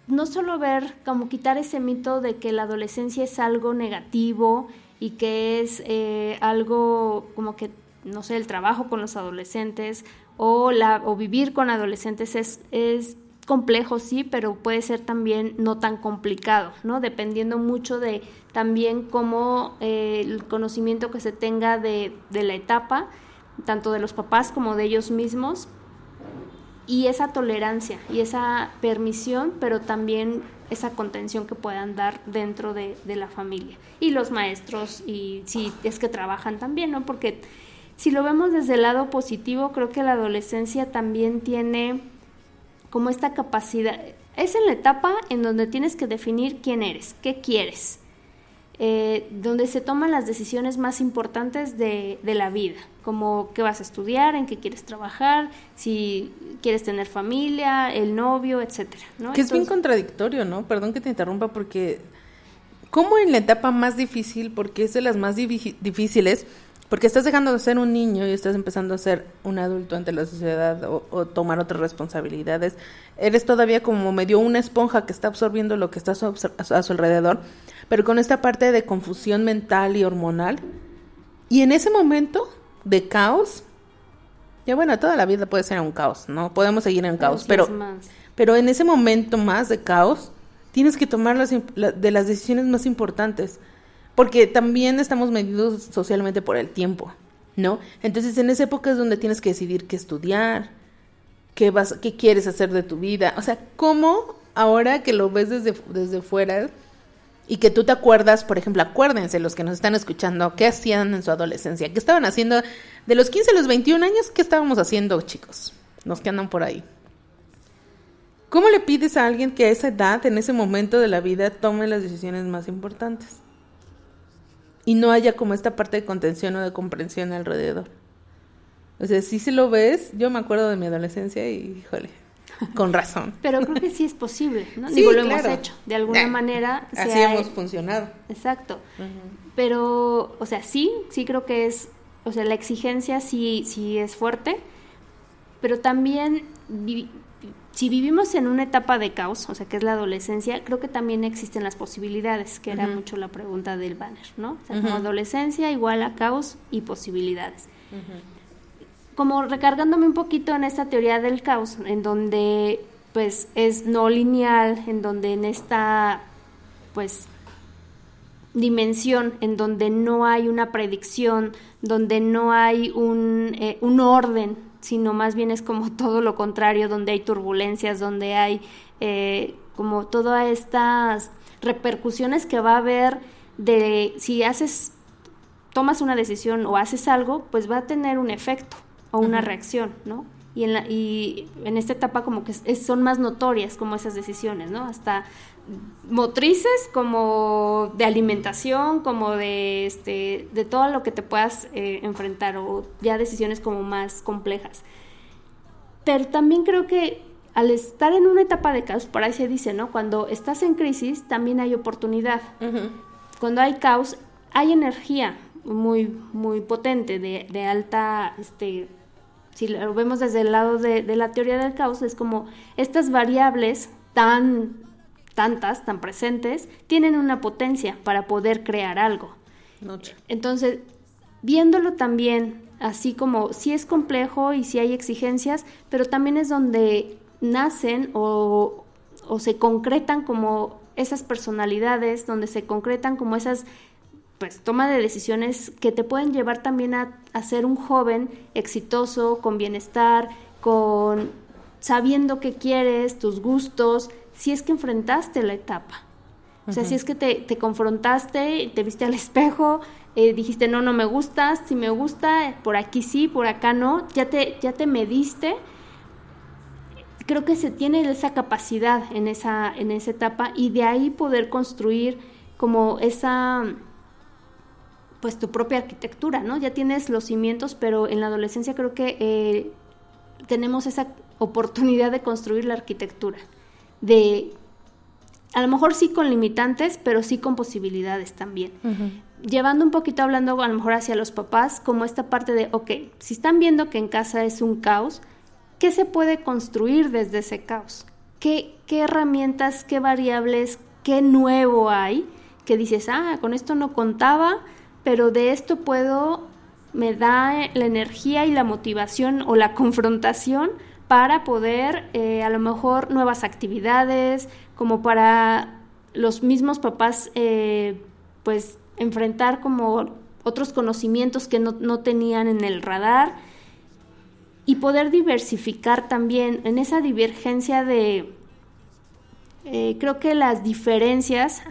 no solo ver, como quitar ese mito de que la adolescencia es algo negativo y que es eh, algo como que, no sé, el trabajo con los adolescentes o, la, o vivir con adolescentes es, es complejo, sí, pero puede ser también no tan complicado, ¿no? Dependiendo mucho de también cómo eh, el conocimiento que se tenga de, de la etapa, tanto de los papás como de ellos mismos, y esa tolerancia y esa permisión, pero también esa contención que puedan dar dentro de, la familia. Y los maestros, y si es que trabajan también, ¿no? Porque si lo vemos desde el lado positivo, creo que la adolescencia también tiene como esta capacidad, es en la etapa en donde tienes que definir quién eres, qué quieres. Eh, donde se toman las decisiones más importantes de, de, la vida, como qué vas a estudiar, en qué quieres trabajar, si quieres tener familia, el novio, etcétera. ¿no? Que es bien contradictorio, ¿no? Perdón que te interrumpa porque ¿cómo en la etapa más difícil, porque es de las más difíciles, porque estás dejando de ser un niño y estás empezando a ser un adulto ante la sociedad o, o, tomar otras responsabilidades. Eres todavía como medio una esponja que está absorbiendo lo que está a su, a su alrededor pero con esta parte de confusión mental y hormonal. Y en ese momento de caos, ya bueno, toda la vida puede ser un caos, ¿no? Podemos seguir en caos, pero, pero en ese momento más de caos, tienes que tomar las, de las decisiones más importantes, porque también estamos medidos socialmente por el tiempo, ¿no? Entonces en esa época es donde tienes que decidir qué estudiar, qué, vas, qué quieres hacer de tu vida, o sea, cómo ahora que lo ves desde, desde fuera, y que tú te acuerdas, por ejemplo, acuérdense los que nos están escuchando, qué hacían en su adolescencia, qué estaban haciendo de los 15 a los 21 años, qué estábamos haciendo, chicos, los que andan por ahí. ¿Cómo le pides a alguien que a esa edad, en ese momento de la vida, tome las decisiones más importantes? Y no haya como esta parte de contención o de comprensión alrededor. O sea, si se lo ves, yo me acuerdo de mi adolescencia y, híjole, con razón. Pero creo que sí es posible, ¿no? <laughs> Sí, Digo, lo hemos hecho. De alguna manera. Así ha- hemos funcionado. Exacto. Pero, o sea, sí, sí creo que es, o sea, la exigencia sí, sí es fuerte, pero también vi- si vivimos en una etapa de caos, o sea, que es la adolescencia, creo que también existen las posibilidades, que era mucho la pregunta del banner, ¿no? O sea, como adolescencia igual a caos y posibilidades como recargándome un poquito en esta teoría del caos, en donde pues es no lineal, en donde en esta pues dimensión, en donde no hay una predicción, donde no hay un, eh, un orden, sino más bien es como <laughs> todo lo contrario, donde hay turbulencias, donde hay eh, como todas estas repercusiones que va a haber de si haces tomas una decisión o haces algo, pues va a tener un efecto o una reacción, ¿no? Y en, la, y en esta etapa como que es- son más notorias como esas decisiones, ¿no? Hasta motrices como de alimentación, como de, este, de todo lo que te puedas eh, enfrentar o ya decisiones como más complejas. Pero también creo que al estar en una etapa de caos, por ahí se dice, ¿no? Cuando estás en crisis también hay oportunidad cuando hay caos, hay energía muy, muy potente, de, de alta, este, si lo vemos desde el lado de, de la teoría del caos, es como estas variables tan tantas, tan presentes, tienen una potencia para poder crear algo. Noche. Entonces, viéndolo también así como sí es complejo y sí hay exigencias, pero también es donde nacen o, o se concretan como esas personalidades, donde se concretan como esas pues toma de decisiones que te pueden llevar también a, a ser un joven exitoso, con bienestar, con sabiendo qué quieres, tus gustos, si es que enfrentaste la etapa. O sea, si es que te, te confrontaste, te viste al espejo, eh, dijiste, no, no me gustas, si me gusta, por aquí sí, por acá no, ya te, ya te mediste. Creo que se tiene esa capacidad en esa, en esa etapa y de ahí poder construir como esa, pues tu propia arquitectura, ¿no? Ya tienes los cimientos, pero en la adolescencia creo que eh, tenemos esa oportunidad de construir la arquitectura, de a lo mejor sí con limitantes, pero sí con posibilidades también. Llevando un poquito hablando a lo mejor hacia los papás, como esta parte de, ok, si están viendo que en casa es un caos, ¿qué se puede construir desde ese caos? ¿Qué, qué herramientas, qué variables, qué nuevo hay? Que dices, ah, con esto no contaba, pero de esto puedo, me da la energía y la motivación o la confrontación para poder eh, a lo mejor nuevas actividades, como para los mismos papás, eh, pues enfrentar como otros conocimientos que no, no tenían en el radar y poder diversificar también en esa divergencia de, eh, creo que las diferencias,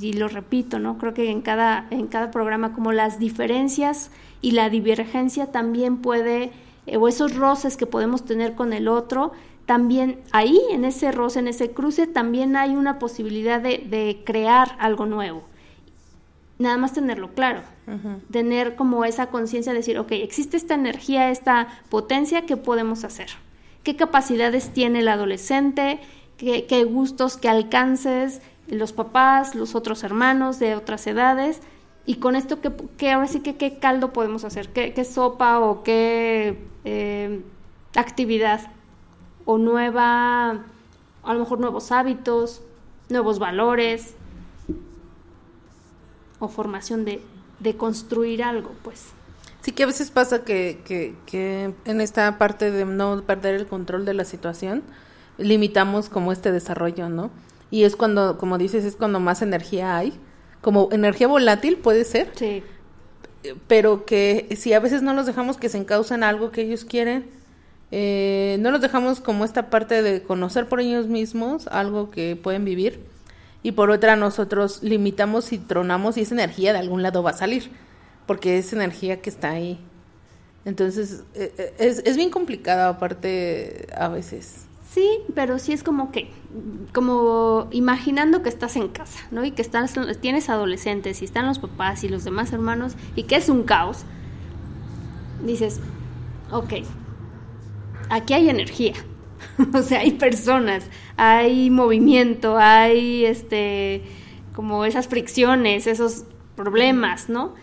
y lo repito, ¿no? Creo que en cada, en cada programa como las diferencias y la divergencia también puede, eh, o esos roces que podemos tener con el otro, también ahí, en ese roce, en ese cruce, también hay una posibilidad de, de crear algo nuevo. nada más tenerlo claro, tener como esa conciencia de decir, ok, existe esta energía, esta potencia, ¿qué podemos hacer? ¿Qué capacidades tiene el adolescente? ¿Qué, gustos, qué alcances? Los papás, los otros hermanos de otras edades. Y con esto, ¿qué, qué ahora sí que qué caldo podemos hacer? ¿Qué, sopa o qué eh, actividad? O nueva, a lo mejor nuevos hábitos, nuevos valores o formación de, de construir algo, pues. Sí que a veces pasa que, que en esta parte de no perder el control de la situación, limitamos como este desarrollo, ¿no? Y es cuando, como dices, es cuando más energía hay. Como energía volátil puede ser. Sí. Pero que si a veces no los dejamos que se encaucen algo que ellos quieren, eh, no los dejamos como esta parte de conocer por ellos mismos algo que pueden vivir. Y por otra, nosotros limitamos y tronamos y esa energía de algún lado va a salir porque es energía que está ahí. Entonces, eh, eh, es, es bien complicado aparte a veces. Sí, pero sí es como que, como imaginando que estás en casa, ¿no? Y que estás, tienes adolescentes y están los papás y los demás hermanos y que es un caos. Dices, ok, aquí hay energía, <laughs> o sea, hay personas, hay movimiento, hay este, como esas fricciones, esos problemas, ¿no?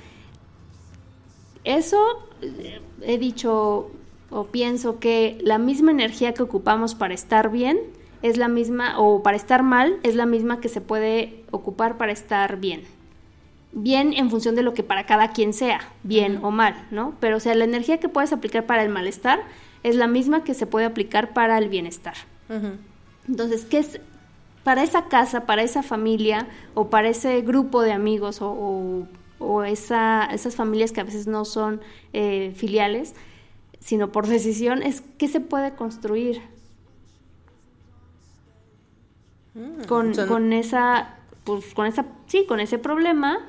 Eso eh, he dicho o pienso que la misma energía que ocupamos para estar bien es la misma, o para estar mal, es la misma que se puede ocupar para estar bien. Bien en función de lo que para cada quien sea, bien o mal, ¿no? Pero o sea, la energía que puedes aplicar para el malestar es la misma que se puede aplicar para el bienestar. Entonces, ¿qué es para esa casa, para esa familia o para ese grupo de amigos o, o o esa, esas familias que a veces no son eh, filiales, sino por decisión, es qué se puede construir Mm, con, son- con esa, pues con esa, sí, con ese problema,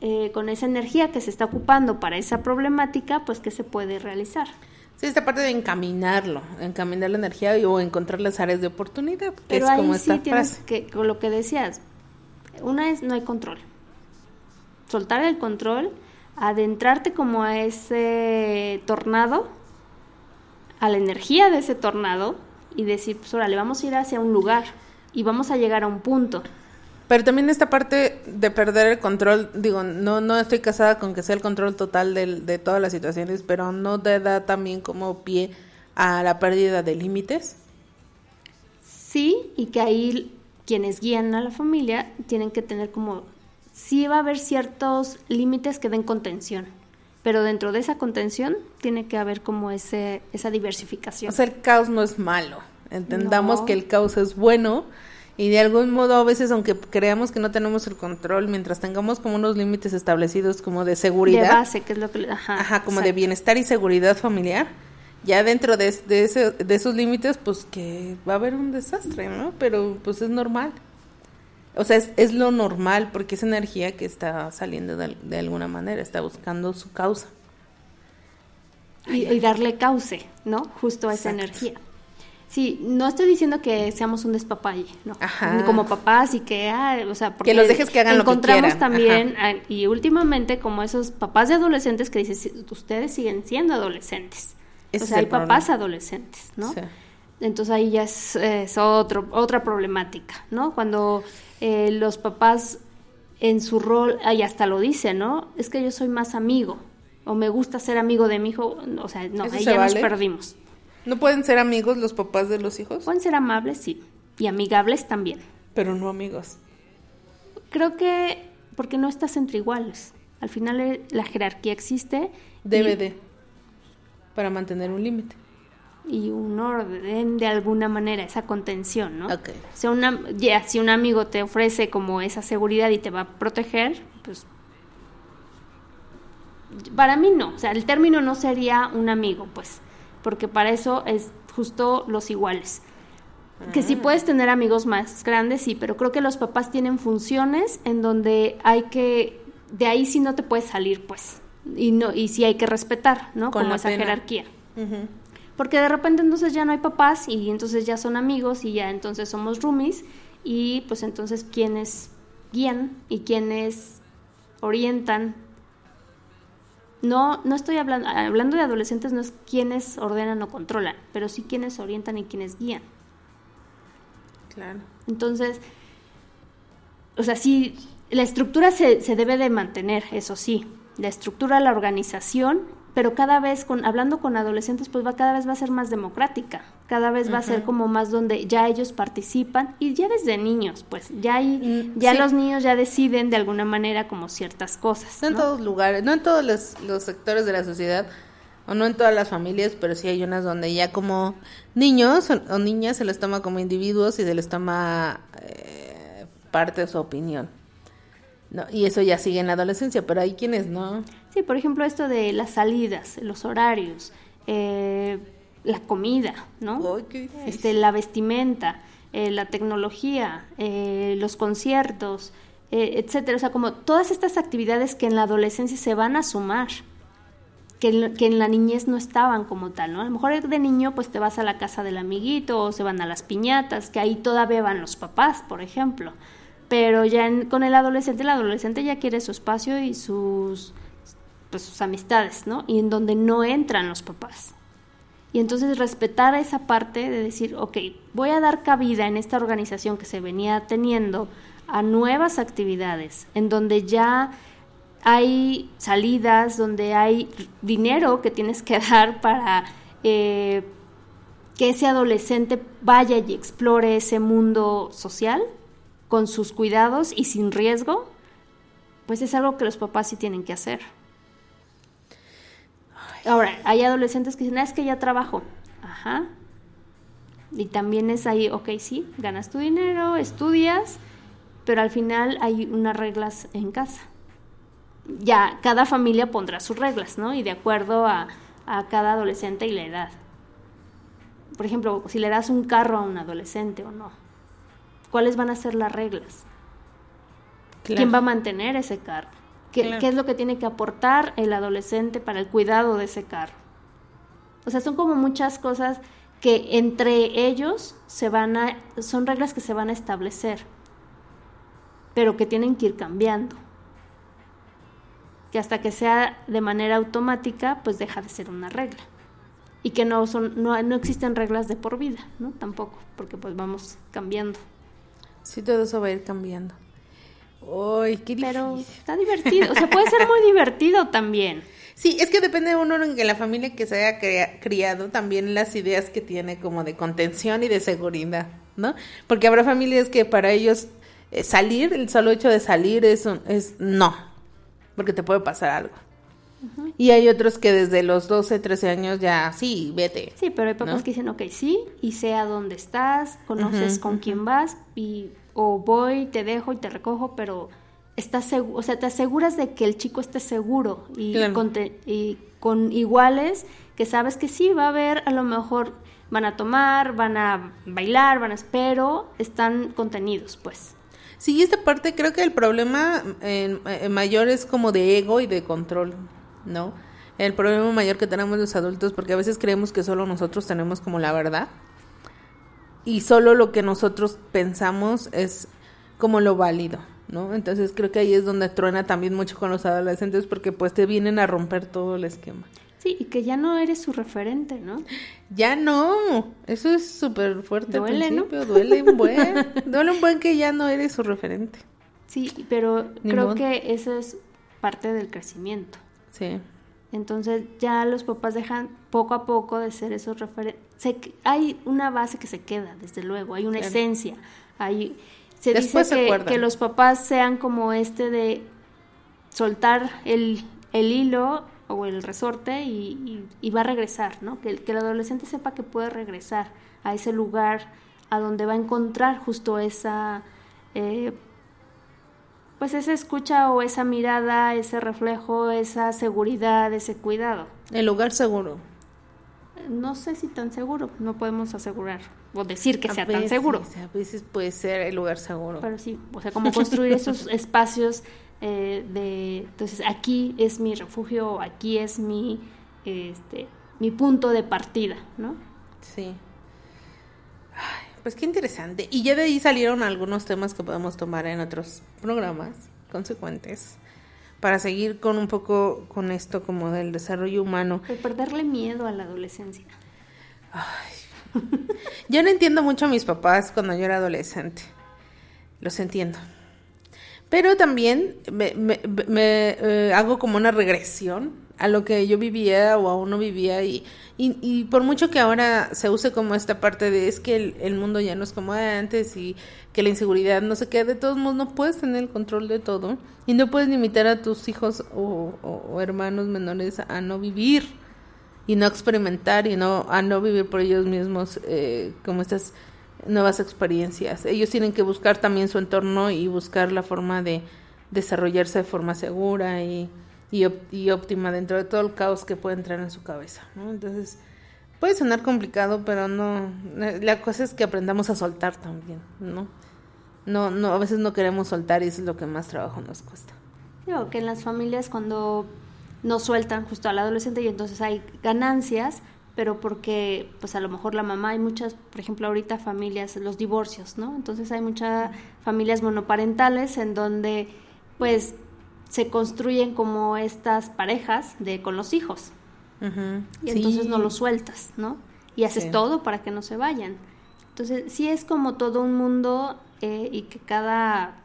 eh, con esa energía que se está ocupando para esa problemática, pues qué se puede realizar. Sí, esta parte de encaminarlo, encaminar la energía y- o encontrar las áreas de oportunidad, que Pero es ahí como sí esta frase. que, con lo que decías, una es no hay control. Soltar el control, adentrarte como a ese tornado, a la energía de ese tornado y decir, pues órale, vamos a ir hacia un lugar y vamos a llegar a un punto. Pero también esta parte de perder el control, digo, no no estoy casada con que sea el control total del- de todas las situaciones, pero no te da también como pie a la pérdida de límites. Sí, y que ahí quienes guían a la familia tienen que tener como, sí va a haber ciertos límites que den contención, pero dentro de esa contención tiene que haber como ese, esa diversificación. O sea, el caos no es malo. Entendamos No. que el caos es bueno y de algún modo a veces aunque creamos que no tenemos el control, mientras tengamos como unos límites establecidos como de seguridad, de base, que es lo que... Ajá, ajá, como de bienestar y seguridad familiar, ya dentro de, de, ese- de esos límites, pues que va a haber un desastre, ¿no? Pero pues es normal. O sea, es, es lo normal porque es energía que está saliendo de, de alguna manera, está buscando su causa. y, y darle cauce, ¿no? Justo a esa Exacto. energía. Sí, no estoy diciendo que seamos un despapalle, ¿no? Ajá. Como papás y que, ah, o sea, porque los dejes que hagan lo que encontramos quieran, también, y últimamente como esos papás de adolescentes que dicen, "Sí, ustedes siguen siendo adolescentes. Ese o sea, hay el papás problema. adolescentes, ¿no? Sí. Entonces ahí ya es, es otro, otra problemática, ¿no? Cuando eh, los papás en su rol, y hasta lo dicen, ¿no? Es que yo soy más amigo, o me gusta ser amigo de mi hijo, o sea, no, ¿Eso ahí se ya nos perdimos. ¿No pueden ser amigos los papás de los hijos? Pueden ser amables, sí, y amigables también. Pero no amigos. Creo que porque no estás entre iguales. Al final eh, la jerarquía existe. Debe y- de. Para mantener un límite. Y un orden de alguna manera, esa contención, ¿no? Ok. O sea, una, ya, si un amigo te ofrece como esa seguridad y te va a proteger, pues para mí no, o sea, el término no sería un amigo, pues, porque para eso es justo los iguales. Que sí puedes tener amigos más grandes, sí, pero creo que los papás tienen funciones en donde hay que, de ahí sí no te puedes salir, pues, y no, y sí hay que respetar, ¿no? Con como esa pena. jerarquía. Ujú. Porque de repente entonces ya no hay papás y entonces ya son amigos y ya entonces somos roomies y pues entonces quiénes guían y quiénes orientan. No, no estoy hablando, hablando de adolescentes, no es quienes ordenan o controlan, pero sí quienes orientan y quienes guían. Claro. Entonces, o sea, sí, la estructura se, se debe de mantener, eso sí, la estructura, la organización, pero cada vez, con, hablando con adolescentes, pues va, cada vez va a ser más democrática, cada vez va a ser como más donde ya ellos participan, y ya desde niños, pues, ya hay, ya sí. los niños ya deciden de alguna manera como ciertas cosas. No en todos lugares, no en todos los, los sectores de la sociedad, o no en todas las familias, pero sí hay unas donde ya como niños o, o niñas se les toma como individuos y se les toma eh, parte de su opinión. No, y eso ya sigue en la adolescencia, pero hay quienes no. Sí, por ejemplo, esto de las salidas, los horarios, eh, la comida, ¿no? este, la vestimenta, eh, la tecnología, eh, los conciertos, eh, etcétera. O sea, como todas estas actividades que en la adolescencia se van a sumar, que en, que en la niñez no estaban como tal, ¿no? A lo mejor de niño pues te vas a la casa del amiguito o se van a las piñatas, que ahí todavía van los papás, por ejemplo. Pero ya en- con el adolescente, el adolescente ya quiere su espacio y sus, pues, sus amistades, ¿no? Y en donde no entran los papás. Y entonces respetar esa parte de decir, ok, voy a dar cabida en esta organización que se venía teniendo a nuevas actividades, en donde ya hay salidas, donde hay dinero que tienes que <laughs> dar para eh, que ese adolescente vaya y explore ese mundo social con sus cuidados y sin riesgo, pues es algo que los papás sí tienen que hacer. Ahora, hay adolescentes que dicen, "Ah, es que ya trabajo. Ajá. Y también es ahí, ok, sí, ganas tu dinero, estudias, pero al final hay unas reglas en casa. Ya, cada familia pondrá sus reglas, ¿no? Y de acuerdo a, a cada adolescente y la edad. Por ejemplo, si le das un carro a un adolescente o no. ¿Cuáles van a ser las reglas? ¿Quién va a mantener ese carro? ¿Qué, Claro. qué es lo que tiene que aportar el adolescente para el cuidado de ese carro? O sea, son como muchas cosas que entre ellos se van a, son reglas que se van a establecer, pero que tienen que ir cambiando. Que hasta que sea de manera automática, pues deja de ser una regla. Y que no son, no, no existen reglas de por vida, ¿no? Tampoco, porque pues vamos cambiando. Sí, todo eso va a ir cambiando. Ay, qué Pero difícil. está divertido, o sea, puede ser muy divertido también. Sí, es que depende de uno en que la familia que se haya criado, también las ideas que tiene como de contención y de seguridad, ¿no? Porque habrá familias que para ellos eh, salir, el solo hecho de salir es, un- es no, porque te puede pasar algo. Y hay otros que desde los 12, 13 años ya, sí, vete. Sí, pero hay papás ¿No? que dicen, ok, sí, y sé a dónde estás, conoces con quién vas, y o voy, te dejo y te recojo, pero estás seguro, o sea, te aseguras de que el chico esté seguro y, Claro. con, te- y con iguales que sabes que sí, va a haber, a lo mejor van a tomar, van a bailar, van a, pero están contenidos, pues. Sí, esta parte creo que el problema eh, eh, mayor es como de ego y de control, ¿no? El problema mayor que tenemos los adultos, porque a veces creemos que solo nosotros tenemos como la verdad y solo lo que nosotros pensamos es como lo válido, ¿no? Entonces creo que ahí es donde truena también mucho con los adolescentes porque pues te vienen a romper todo el esquema. Sí, y que ya no eres su referente, ¿no? Ya no, eso es súper fuerte Duele, al ¿no? duele un buen, duele un buen que ya no eres su referente. Sí, pero Ni creo modo. que eso es parte del crecimiento. Sí. Entonces ya los papás dejan poco a poco de ser esos referentes. Hay una base que se queda, desde luego, hay una Claro. esencia. Hay, se Después se dice que, que los papás sean como este de soltar el, el hilo o el resorte y, y- y va a regresar, ¿no? Que, el- que el adolescente sepa que puede regresar a ese lugar a donde va a encontrar justo esa... eh, pues esa escucha o esa mirada, ese reflejo, esa seguridad, ese cuidado. El lugar seguro. No sé si tan seguro, no podemos asegurar o decir que A sea tan seguro. A veces puede ser el lugar seguro. Pero sí, o sea, como construir esos <laughs> espacios eh, de, entonces aquí es mi refugio, aquí es mi, este, mi punto de partida, ¿no? Sí. Ay, pues qué interesante. Y ya de ahí salieron algunos temas que podemos tomar en otros programas consecuentes. para seguir con un poco con esto como del desarrollo humano. El perderle miedo a la adolescencia. <laughs> Yo no entiendo mucho a mis papás cuando yo era adolescente. Los entiendo. Pero también me, me- me, eh, hago como una regresión a lo que yo vivía o aún no vivía y, y, y por mucho que ahora se use como esta parte de es que el, mundo ya no es como antes y que la inseguridad no sé qué, de todos modos no puedes tener el control de todo y no puedes limitar a tus hijos o, o- o hermanos menores a no vivir y no experimentar y no a no vivir por ellos mismos eh, como estas nuevas experiencias. Ellos tienen que buscar también su entorno y buscar la forma de desarrollarse de forma segura y, y, óptima dentro de todo el caos que puede entrar en su cabeza. ¿no? Entonces, puede sonar complicado, pero no. La cosa es que aprendamos a soltar también, ¿no? No, no, a veces no queremos soltar y eso es lo que más trabajo nos cuesta. Digo que en las familias cuando no sueltan justo al adolescente y entonces hay ganancias, pero porque pues a lo mejor la mamá hay muchas, por ejemplo ahorita familias, los divorcios, ¿no? Entonces hay muchas familias monoparentales en donde pues se construyen como estas parejas de con los hijos y entonces no los sueltas, ¿no? Y haces Sí. todo para que no se vayan. Entonces sí es como todo un mundo eh, y que cada,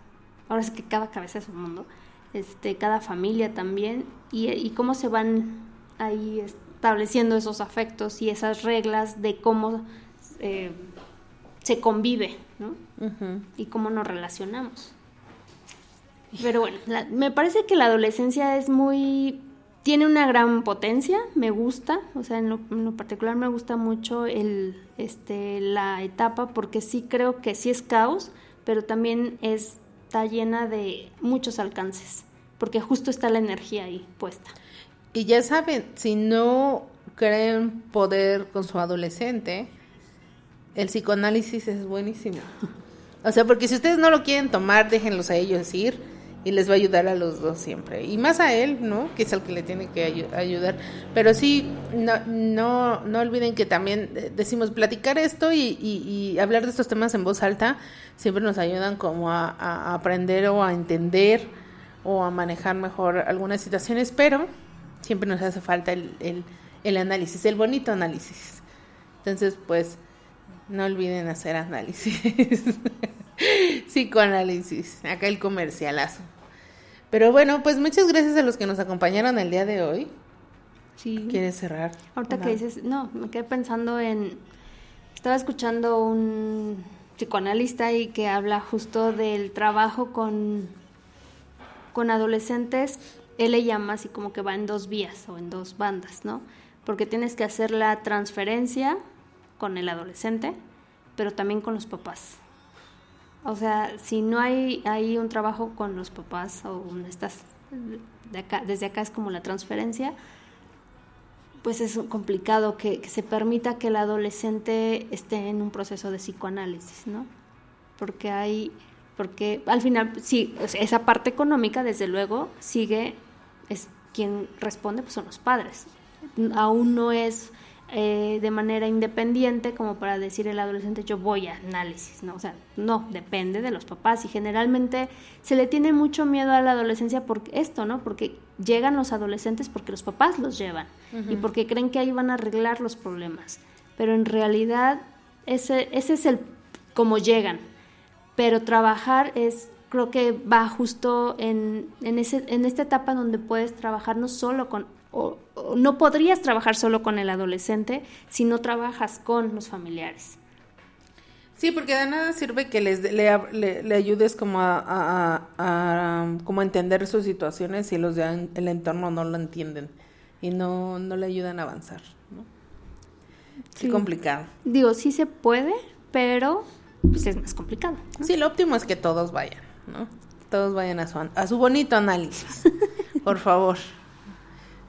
ahora es que cada cabeza es un mundo, este, cada familia también y, y cómo se van ahí estableciendo esos afectos y esas reglas de cómo eh, se convive, ¿no? Y cómo nos relacionamos. Pero bueno, la- me parece que la adolescencia es muy... Tiene una gran potencia, me gusta, o sea, en lo, en lo particular me gusta mucho el, este, la etapa porque sí creo que sí es caos, pero también es- está llena de muchos alcances, porque justo está la energía ahí puesta. Y ya saben, si no creen poder con su adolescente, el psicoanálisis es buenísimo. O sea, porque si ustedes no lo quieren tomar, déjenlos a ellos ir y les va a ayudar a los dos siempre. Y más a él, ¿no? Que es el que le tiene que ayu- ayudar. Pero sí, no, no, no olviden que también eh, decimos platicar esto y, y- hablar de estos temas en voz alta siempre nos ayudan como a- a aprender o a entender o a manejar mejor algunas situaciones, pero siempre nos hace falta el, el, el análisis, el bonito análisis. Entonces, pues, no olviden hacer análisis. <laughs> Psicoanálisis, acá el comercialazo. Pero bueno, pues muchas gracias a los que nos acompañaron el día de hoy. Sí. ¿Quieres cerrar? Ahorita que dices, no, me quedé pensando en, estaba escuchando un psicoanalista y que habla justo del trabajo con, con adolescentes, él le llama así como que va en dos vías o en dos bandas, ¿no? Porque tienes que hacer la transferencia con el adolescente, pero también con los papás. O sea, si no hay, hay un trabajo con los papás o estas de acá, desde acá es como la transferencia, pues es complicado que, que se permita que el adolescente esté en un proceso de psicoanálisis, ¿no? Porque hay, porque al final, sí, esa parte económica, desde luego, sigue, es quien responde, pues son los padres. Aún no es eh, de manera independiente como para decir el adolescente yo voy a análisis, ¿no? O sea, no, depende de los papás y generalmente se le tiene mucho miedo a la adolescencia por esto, ¿no? Porque llegan los adolescentes porque los papás los llevan y porque creen que ahí van a arreglar los problemas, pero en realidad ese, ese es el cómo llegan, pero trabajar es creo que va justo en, en, ese, en esta etapa donde puedes trabajar no solo con, o, o no podrías trabajar solo con el adolescente si no trabajas con los familiares. Sí, porque de nada sirve que les le, le- le ayudes como a, a- a- a, como entender sus situaciones si los de el entorno no lo entienden y no, no le ayudan a avanzar, Sí. complicado. Digo, sí se puede, pero pues es más complicado. Sí, lo óptimo es que todos vayan, ¿no? Todos vayan a su, a su bonito análisis, <laughs> por favor.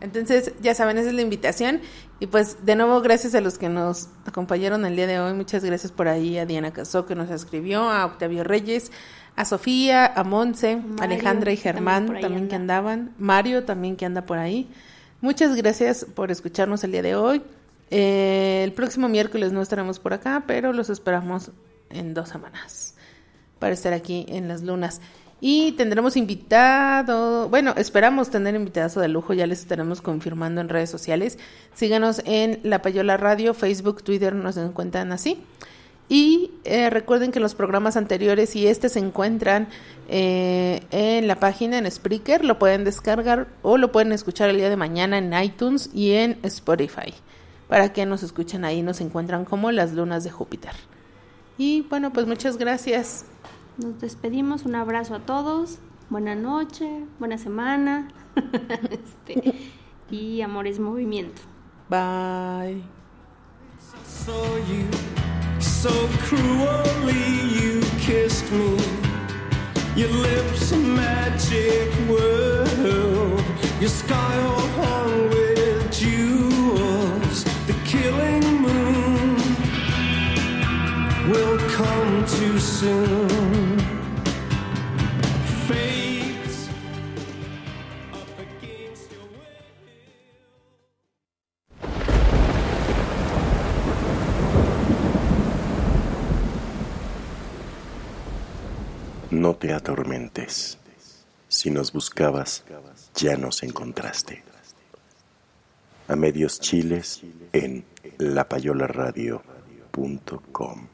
Entonces, ya saben, esa es la invitación. Y pues, de nuevo, gracias a los que nos acompañaron el día de hoy. Muchas gracias por ahí a Diana Casó, que nos escribió, a Octavio Reyes, a Sofía, a Monse, Alejandra y también Germán, ahí también que anda. andaban. Mario, también que anda por ahí. Muchas gracias por escucharnos el día de hoy. Eh, el próximo miércoles no estaremos por acá, pero los esperamos en dos semanas para estar aquí en las lunas. Y tendremos invitado, bueno, esperamos tener invitados de lujo, ya les estaremos confirmando en redes sociales. Síganos en La Payola Radio, Facebook, Twitter, nos encuentran así. Y eh, recuerden que los programas anteriores y este se encuentran eh, en la página en Spreaker, lo pueden descargar o lo pueden escuchar el día de mañana en iTunes y en Spotify. Para que nos escuchen ahí, nos encuentran como las lunas de Júpiter. Y bueno, pues muchas gracias. Nos despedimos, un abrazo a todos, buena noche, buena semana <laughs> este, y amores movimiento. Bye. saw you so cruelly you kissed me your lips a magic world your sky all hung with jewels the killing moon come soon No te atormentes. Si nos buscabas, ya nos encontraste. A medios chiles en lapayolaradio.com.